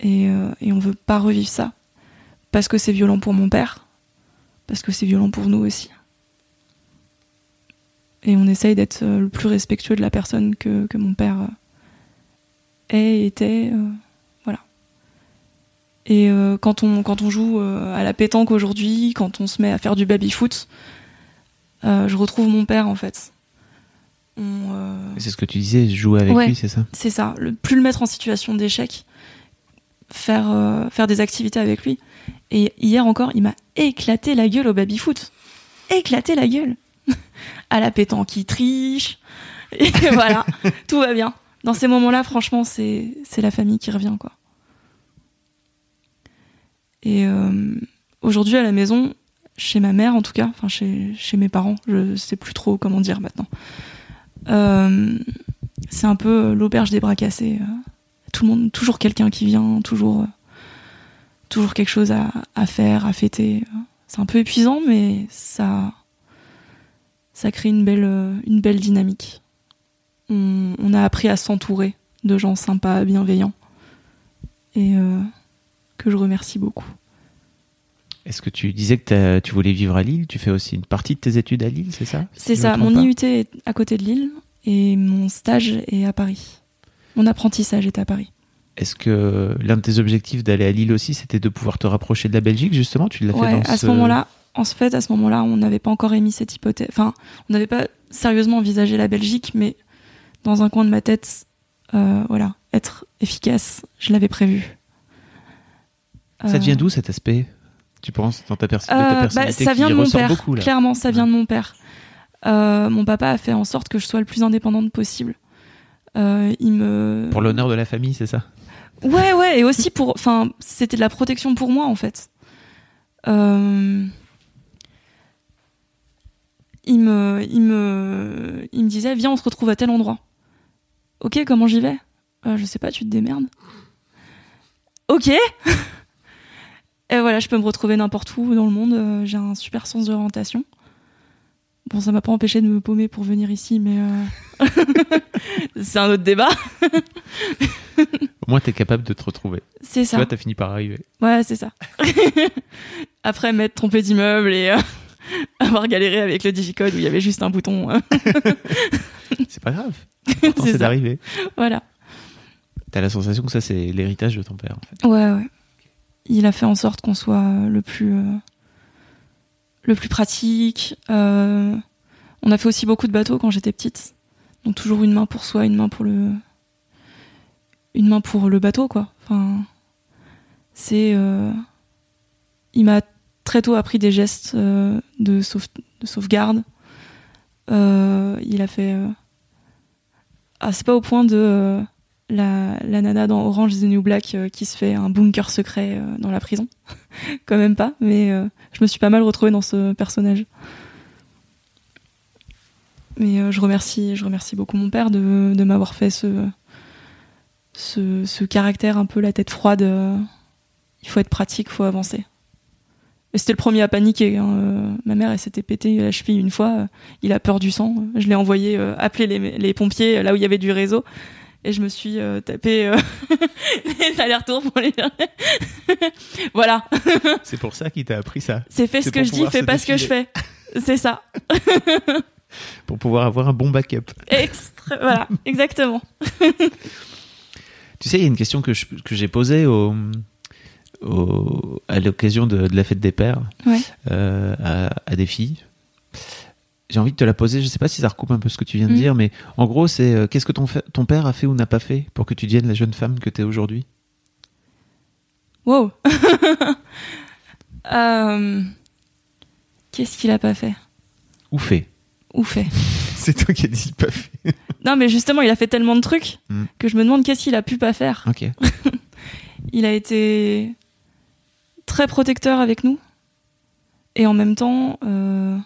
S2: et, euh, et on veut pas revivre ça. Parce que c'est violent pour mon père. Parce que c'est violent pour nous aussi. Et on essaye d'être euh, le plus respectueux de la personne que, que mon père euh, est, était. Et euh, quand, on, quand on joue euh, à la pétanque aujourd'hui, quand on se met à faire du baby-foot, euh, je retrouve mon père en fait.
S1: C'est ce que tu disais, jouer avec
S2: Ouais.
S1: lui, c'est ça?
S2: c'est ça, le, plus le mettre en situation d'échec, faire, faire des activités avec lui. Et hier encore, il m'a éclaté la gueule au baby-foot. Éclaté la gueule. à la pétanque, il triche. Et voilà, tout va bien. Dans ces moments-là, franchement, c'est c'est la famille qui revient, quoi. Et euh, aujourd'hui, à la maison, chez ma mère en tout cas, enfin chez, chez mes parents, je sais plus trop comment dire maintenant. Euh, c'est un peu l'auberge des bras cassés. euh. Tout le monde, toujours quelqu'un qui vient, toujours, euh, toujours quelque chose à, à faire, à fêter. C'est un peu épuisant, mais ça, ça crée une belle, euh, une belle dynamique. On, a appris à s'entourer de gens sympas, bienveillants, et euh, que je remercie beaucoup.
S1: Est-ce que tu disais que tu voulais vivre à Lille? Tu fais aussi une partie de tes études à Lille, c'est ça?
S2: C'est
S1: Si
S2: ça, mon
S1: pas.
S2: IUT est à côté de Lille et mon stage est à Paris. Mon apprentissage est à Paris.
S1: Est-ce que l'un de tes objectifs d'aller à Lille aussi, c'était de pouvoir te rapprocher de la Belgique, justement? Tu l'as fait dans
S2: à ce
S1: ce
S2: moment-là, en fait, à ce moment-là, on n'avait pas encore émis cette hypothèse. Enfin, on n'avait pas sérieusement envisagé la Belgique, mais dans un coin de ma tête, euh, voilà, être efficace, je l'avais prévu.
S1: Ça
S2: Euh,
S1: vient d'où cet aspect Tu penses dans ta, perso- de ta
S2: Euh, bah,
S1: personnalité
S2: ça vient
S1: qui
S2: de mon père.
S1: beaucoup
S2: Clairement, ça vient de mon père. Euh, mon papa a fait en sorte que je sois le plus indépendante possible. Euh, il me
S1: Pour l'honneur de la famille, c'est ça?
S2: Ouais, ouais, et aussi pour. Enfin, c'était de la protection pour moi, en fait. Euh, Il me, il, me, il me disait Viens, on se retrouve à tel endroit. Ok, comment j'y vais? Euh, Je sais pas, tu te démerdes. Ok Et voilà, je peux me retrouver n'importe où dans le monde. euh, J'ai un super sens d'orientation. Bon, ça m'a pas empêché de me paumer pour venir ici, mais. euh, C'est un autre débat.
S1: Au moins, t'es capable de te retrouver.
S2: C'est
S1: Tu
S2: ça.
S1: vois, t'as fini par arriver.
S2: Ouais, c'est ça. Après m'être trompé d'immeuble et euh, avoir galéré avec le digicode où il y avait juste un bouton.
S1: C'est pas grave.
S2: C'est
S1: d'arriver.
S2: voilà.
S1: T'as la sensation que ça, c'est l'héritage de ton père, en fait.
S2: Ouais, ouais. Il a fait en sorte qu'on soit le plus, euh, le plus pratique. Euh, on a fait aussi beaucoup de bateaux quand j'étais petite. Donc toujours une main pour soi, une main pour le, une main pour le bateau, quoi. C'est, euh, il m'a très tôt appris des gestes de, sauve- de sauvegarde. Il a fait, ah, c'est pas au point de la, nana dans Orange is the New Black euh, qui se fait un bunker secret euh, dans la prison. Quand même pas, mais euh, je me suis pas mal retrouvée dans ce personnage. Mais je remercie, beaucoup mon père de, m'avoir fait ce, caractère un peu la tête froide. il faut être pratique, il faut avancer. Et c'était le premier à paniquer. hein, ma mère, elle s'était pété la cheville une fois. il a peur du sang. Je l'ai envoyé appeler les, pompiers là où il y avait du réseau. Et je me suis euh, tapé euh, les allers-retours pour les voilà,
S1: C'est pour ça qu'il t'a appris ça.
S2: c'est fait ce que je dis, fais pas ce que je fais. C'est ça.
S1: Pour pouvoir avoir un bon backup.
S2: Extra- voilà, exactement.
S1: Tu sais, il y a une question que je- que j'ai posée au, au- à l'occasion de, de la fête des pères
S2: Ouais.
S1: euh, à, à des filles. J'ai envie de te la poser. Je sais pas si ça recoupe un peu ce que tu viens de
S2: Mhm.
S1: dire, mais en gros, c'est euh, qu'est-ce que ton père a fait ou n'a pas fait pour que tu deviennes la jeune femme que tu es aujourd'hui?
S2: Wow. Euh, Qu'est-ce qu'il a pas fait?
S1: Ou fait
S2: Ou fait
S1: C'est toi qui as dit pas fait.
S2: Non, mais justement, il a fait tellement de trucs
S1: Mm.
S2: que je me demande qu'est-ce qu'il a pu pas faire.
S1: Ok.
S2: Il a été très protecteur avec nous. Et en même temps, euh,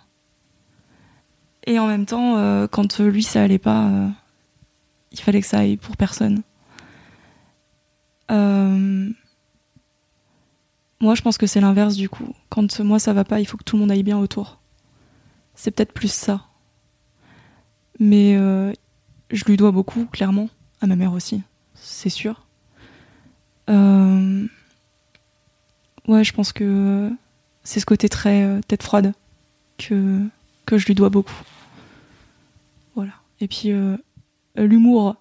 S2: et en même temps, euh, quand lui ça allait pas, euh, il fallait que ça aille pour personne. Euh, moi, je pense que c'est l'inverse du coup. Quand moi ça va pas, il faut que tout le monde aille bien autour. C'est peut-être plus ça. Mais euh, je lui dois beaucoup, clairement, à ma mère aussi, c'est sûr. Euh, Ouais, je pense que c'est ce côté très euh, tête froide que je lui dois beaucoup. Et puis euh, l'humour.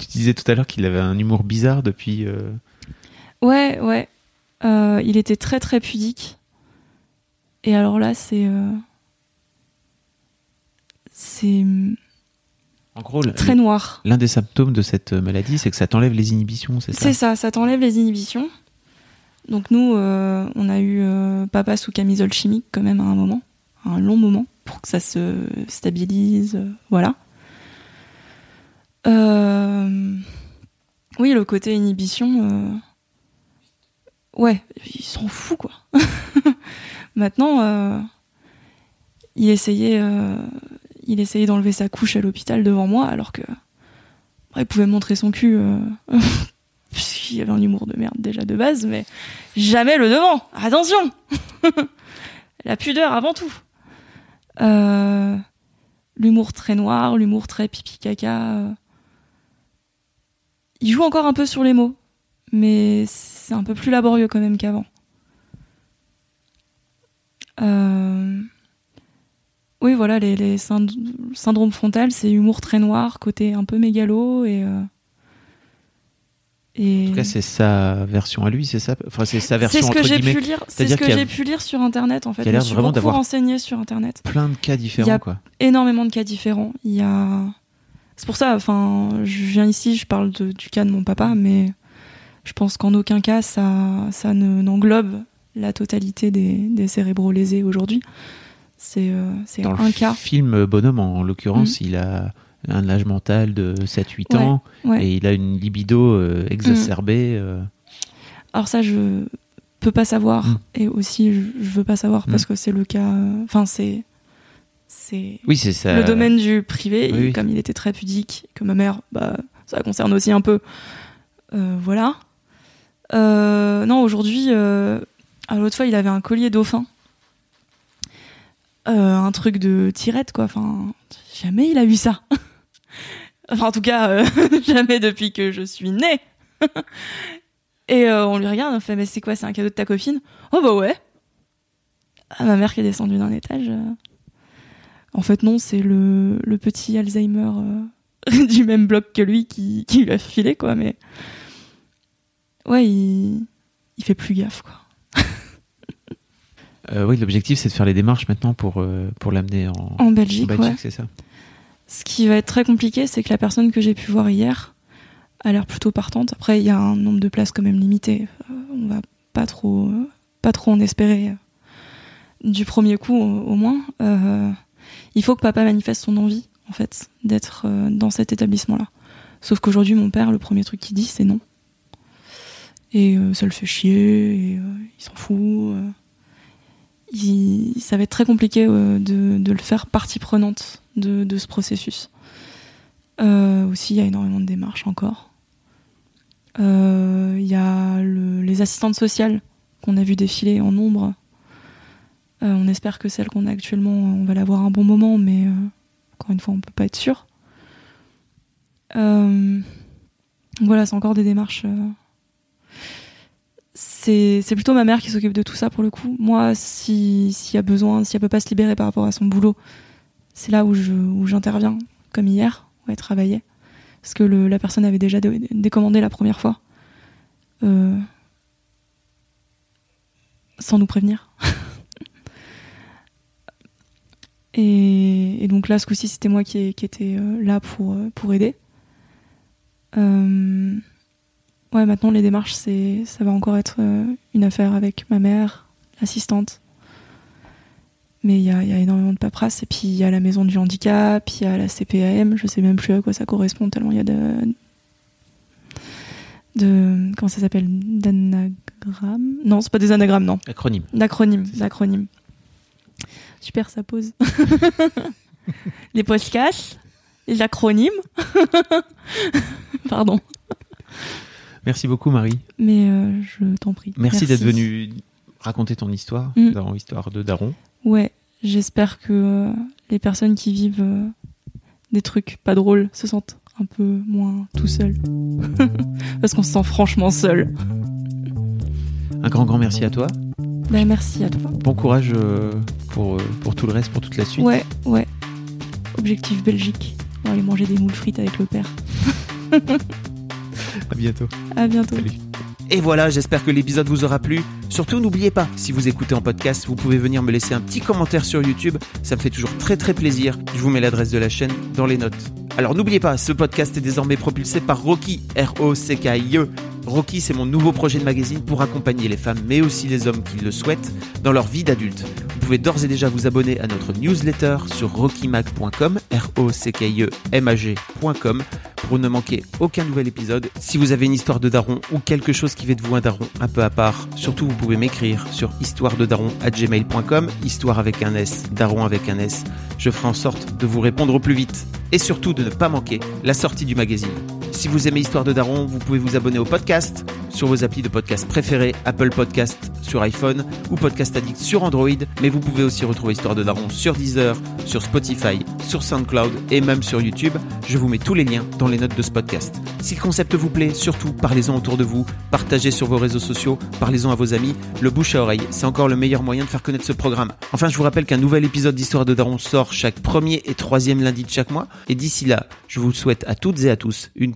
S1: Tu disais tout à l'heure qu'il avait un humour bizarre depuis. euh,
S2: Ouais, ouais. Euh, il était très très pudique. Et alors là, c'est. C'est
S1: En gros,
S2: très noir.
S1: l'un des symptômes de cette maladie, c'est que ça t'enlève les inhibitions, c'est ça?
S2: C'est ça, ça t'enlève les inhibitions. Donc nous, euh, on a eu euh, papa sous camisole chimique quand même à un moment, un long moment, pour que ça se stabilise, voilà. Euh, Oui, le côté inhibition, euh, ouais, il s'en fout quoi. Maintenant, euh, il essayait, il essayait d'enlever sa couche à l'hôpital devant moi, alors que il pouvait montrer son cul. puisqu'il avait un humour de merde déjà de base, mais jamais le devant. Attention La pudeur avant tout. Euh, l'humour très noir, l'humour très pipi caca. euh. Il joue encore un peu sur les mots, mais c'est un peu plus laborieux quand même qu'avant. Euh, Oui, voilà, les, les synd- syndromes frontal, c'est humour très noir, côté un peu mégalo et. Et...
S1: En tout cas, c'est sa version à lui, c'est ça Enfin, c'est sa version
S2: C'est ce que j'ai pu lire. C'est ce que
S1: a-
S2: j'ai pu lire sur internet en fait.
S1: y a l'air vraiment
S2: beaucoup
S1: d'avoir-
S2: renseigné sur internet.
S1: Plein de cas différents,
S2: Il y a-
S1: quoi.
S2: Énormément de cas différents. Il y a. C'est pour ça. Enfin, je viens ici, je parle de- du cas de mon papa, mais je pense qu'en aucun cas ça, ça ne n'englobe la totalité des, des cérébraux lésés aujourd'hui. C'est euh, un
S1: le
S2: cas.
S1: film Bonhomme, en l'occurrence, il a un âge mental de 7-8
S2: Ouais,
S1: ans
S2: ouais.
S1: et il a une libido euh, exacerbée. euh,
S2: Alors ça, je peux pas savoir
S1: Mm.
S2: et aussi je, je veux pas savoir
S1: Mm.
S2: parce que c'est le cas. Enfin, c'est c'est
S1: Oui, c'est ça.
S2: le domaine du privé,
S1: oui,
S2: et
S1: oui.
S2: comme il était très pudique, que ma mère, bah, ça concerne aussi un peu. Euh, voilà. Euh, non, aujourd'hui, euh, l'autre fois, il avait un collier dauphin. Un truc de tirette, quoi. Enfin, jamais il a eu ça. enfin, en tout cas, euh, jamais depuis que je suis née. et euh, on lui regarde, on fait, mais c'est quoi, c'est un cadeau de ta copine? Oh bah ouais. Ah, ma mère qui est descendue d'un étage. euh, en fait, non, c'est le, le petit Alzheimer euh, du même bloc que lui qui, qui lui a filé, quoi. Mais ouais, il, il fait plus gaffe, quoi.
S1: Euh, oui, l'objectif, c'est de faire les démarches maintenant pour, euh, pour l'amener en,
S2: En Belgique,
S1: en Belgique,
S2: ouais.
S1: c'est ça
S2: Ce qui va être très compliqué, c'est que la personne que j'ai pu voir hier a l'air plutôt partante. Après, il y a un nombre de places quand même limité. Euh, on va pas trop, euh, pas trop en espérer euh, du premier coup, au, moins. Il faut que papa manifeste son envie, en fait, d'être dans cet établissement-là. Sauf qu'aujourd'hui, mon père, le premier truc qu'il dit, c'est non. Et ça le fait chier, et, il s'en fout. Ça va être très compliqué euh, de, le faire partie prenante de, ce processus. Euh, aussi, il y a énormément de démarches encore. Euh, Il y a le- les assistantes sociales qu'on a vu défiler en nombre. On espère que celle qu'on a actuellement, on va l'avoir un bon moment, mais encore une fois, on peut pas être sûr. Voilà, c'est encore des démarches. C'est plutôt ma mère qui s'occupe de tout ça pour le coup. Moi, si- s'il y a besoin, si elle peut pas se libérer par rapport à son boulot, c'est là où j'interviens, comme hier, où elle travaillait. Parce que la personne avait déjà dé- décommandé la première fois. Euh, sans nous prévenir. et, donc là, ce coup-ci, c'était moi qui, qui était euh, là pour, euh, pour aider. Euh, ouais, maintenant, les démarches, c'est, ça va encore être euh, une affaire avec ma mère, l'assistante. Mais il y y a énormément de paperasse. Et puis, il y a la maison du handicap, il y a la CPAM. Je sais même plus à quoi ça correspond, tellement il y a de. de comment ça s'appelle? D'anagrammes Non, c'est pas des anagrammes, non.
S1: Acronyme.
S2: D'acronymes, d'acronymes. Super, ça pose. les podcasts, les acronymes. Pardon.
S1: Merci beaucoup, Marie.
S2: Mais euh, je t'en prie.
S1: Merci, d'être venue raconter ton histoire,
S2: Mm.
S1: dans l'histoire de Daron.
S2: Ouais, j'espère que euh, les personnes qui vivent euh, des trucs pas drôles se sentent un peu moins tout seuls. Parce qu'on se sent franchement seul.
S1: Un grand, grand merci à toi.
S2: Ben, merci à toi.
S1: Bon courage pour, pour tout le reste, pour toute la suite.
S2: Ouais, ouais. Objectif Belgique. On va aller manger des moules frites avec le père.
S1: À bientôt.
S2: À bientôt.
S1: Et voilà, j'espère que l'épisode vous aura plu. Surtout, n'oubliez pas, si vous écoutez en podcast, vous pouvez venir me laisser un petit commentaire sur YouTube. Ça me fait toujours très très plaisir. Je vous mets l'adresse de la chaîne dans les notes. Alors n'oubliez pas, ce podcast est désormais propulsé par Rocky, R-O-C-K-I-E. Rocky, c'est mon nouveau projet de magazine pour accompagner les femmes, mais aussi les hommes qui le souhaitent, dans leur vie d'adulte. Vous pouvez d'ores et déjà vous abonner à notre newsletter sur rockymag.com, R-O-C-K-I-E-M-A-G.com, pour ne manquer aucun nouvel épisode. Si vous avez une histoire de daron ou quelque chose qui fait de vous un daron un peu à part, surtout vous pouvez m'écrire sur histoirededaron.gmail.com, histoire avec un S, daron avec un S. Je ferai en sorte de vous répondre au plus vite. Et surtout de ne pas manquer la sortie du magazine. Si vous aimez Histoire de Daron, vous pouvez vous abonner au podcast sur vos applis de podcast préférés, Apple Podcast sur iPhone ou Podcast Addict sur Android, mais vous pouvez aussi retrouver Histoire de Daron sur Deezer, sur Spotify, sur SoundCloud et même sur YouTube. Je vous mets tous les liens dans les notes de ce podcast. Si le concept vous plaît, surtout parlez-en autour de vous, partagez sur vos réseaux sociaux, parlez-en à vos amis. Le bouche à oreille, c'est encore le meilleur moyen de faire connaître ce programme. Enfin, je vous rappelle qu'un nouvel épisode d'Histoire de Daron sort chaque premier et troisième lundi de chaque mois. Et d'ici là, je vous souhaite à toutes et à tous une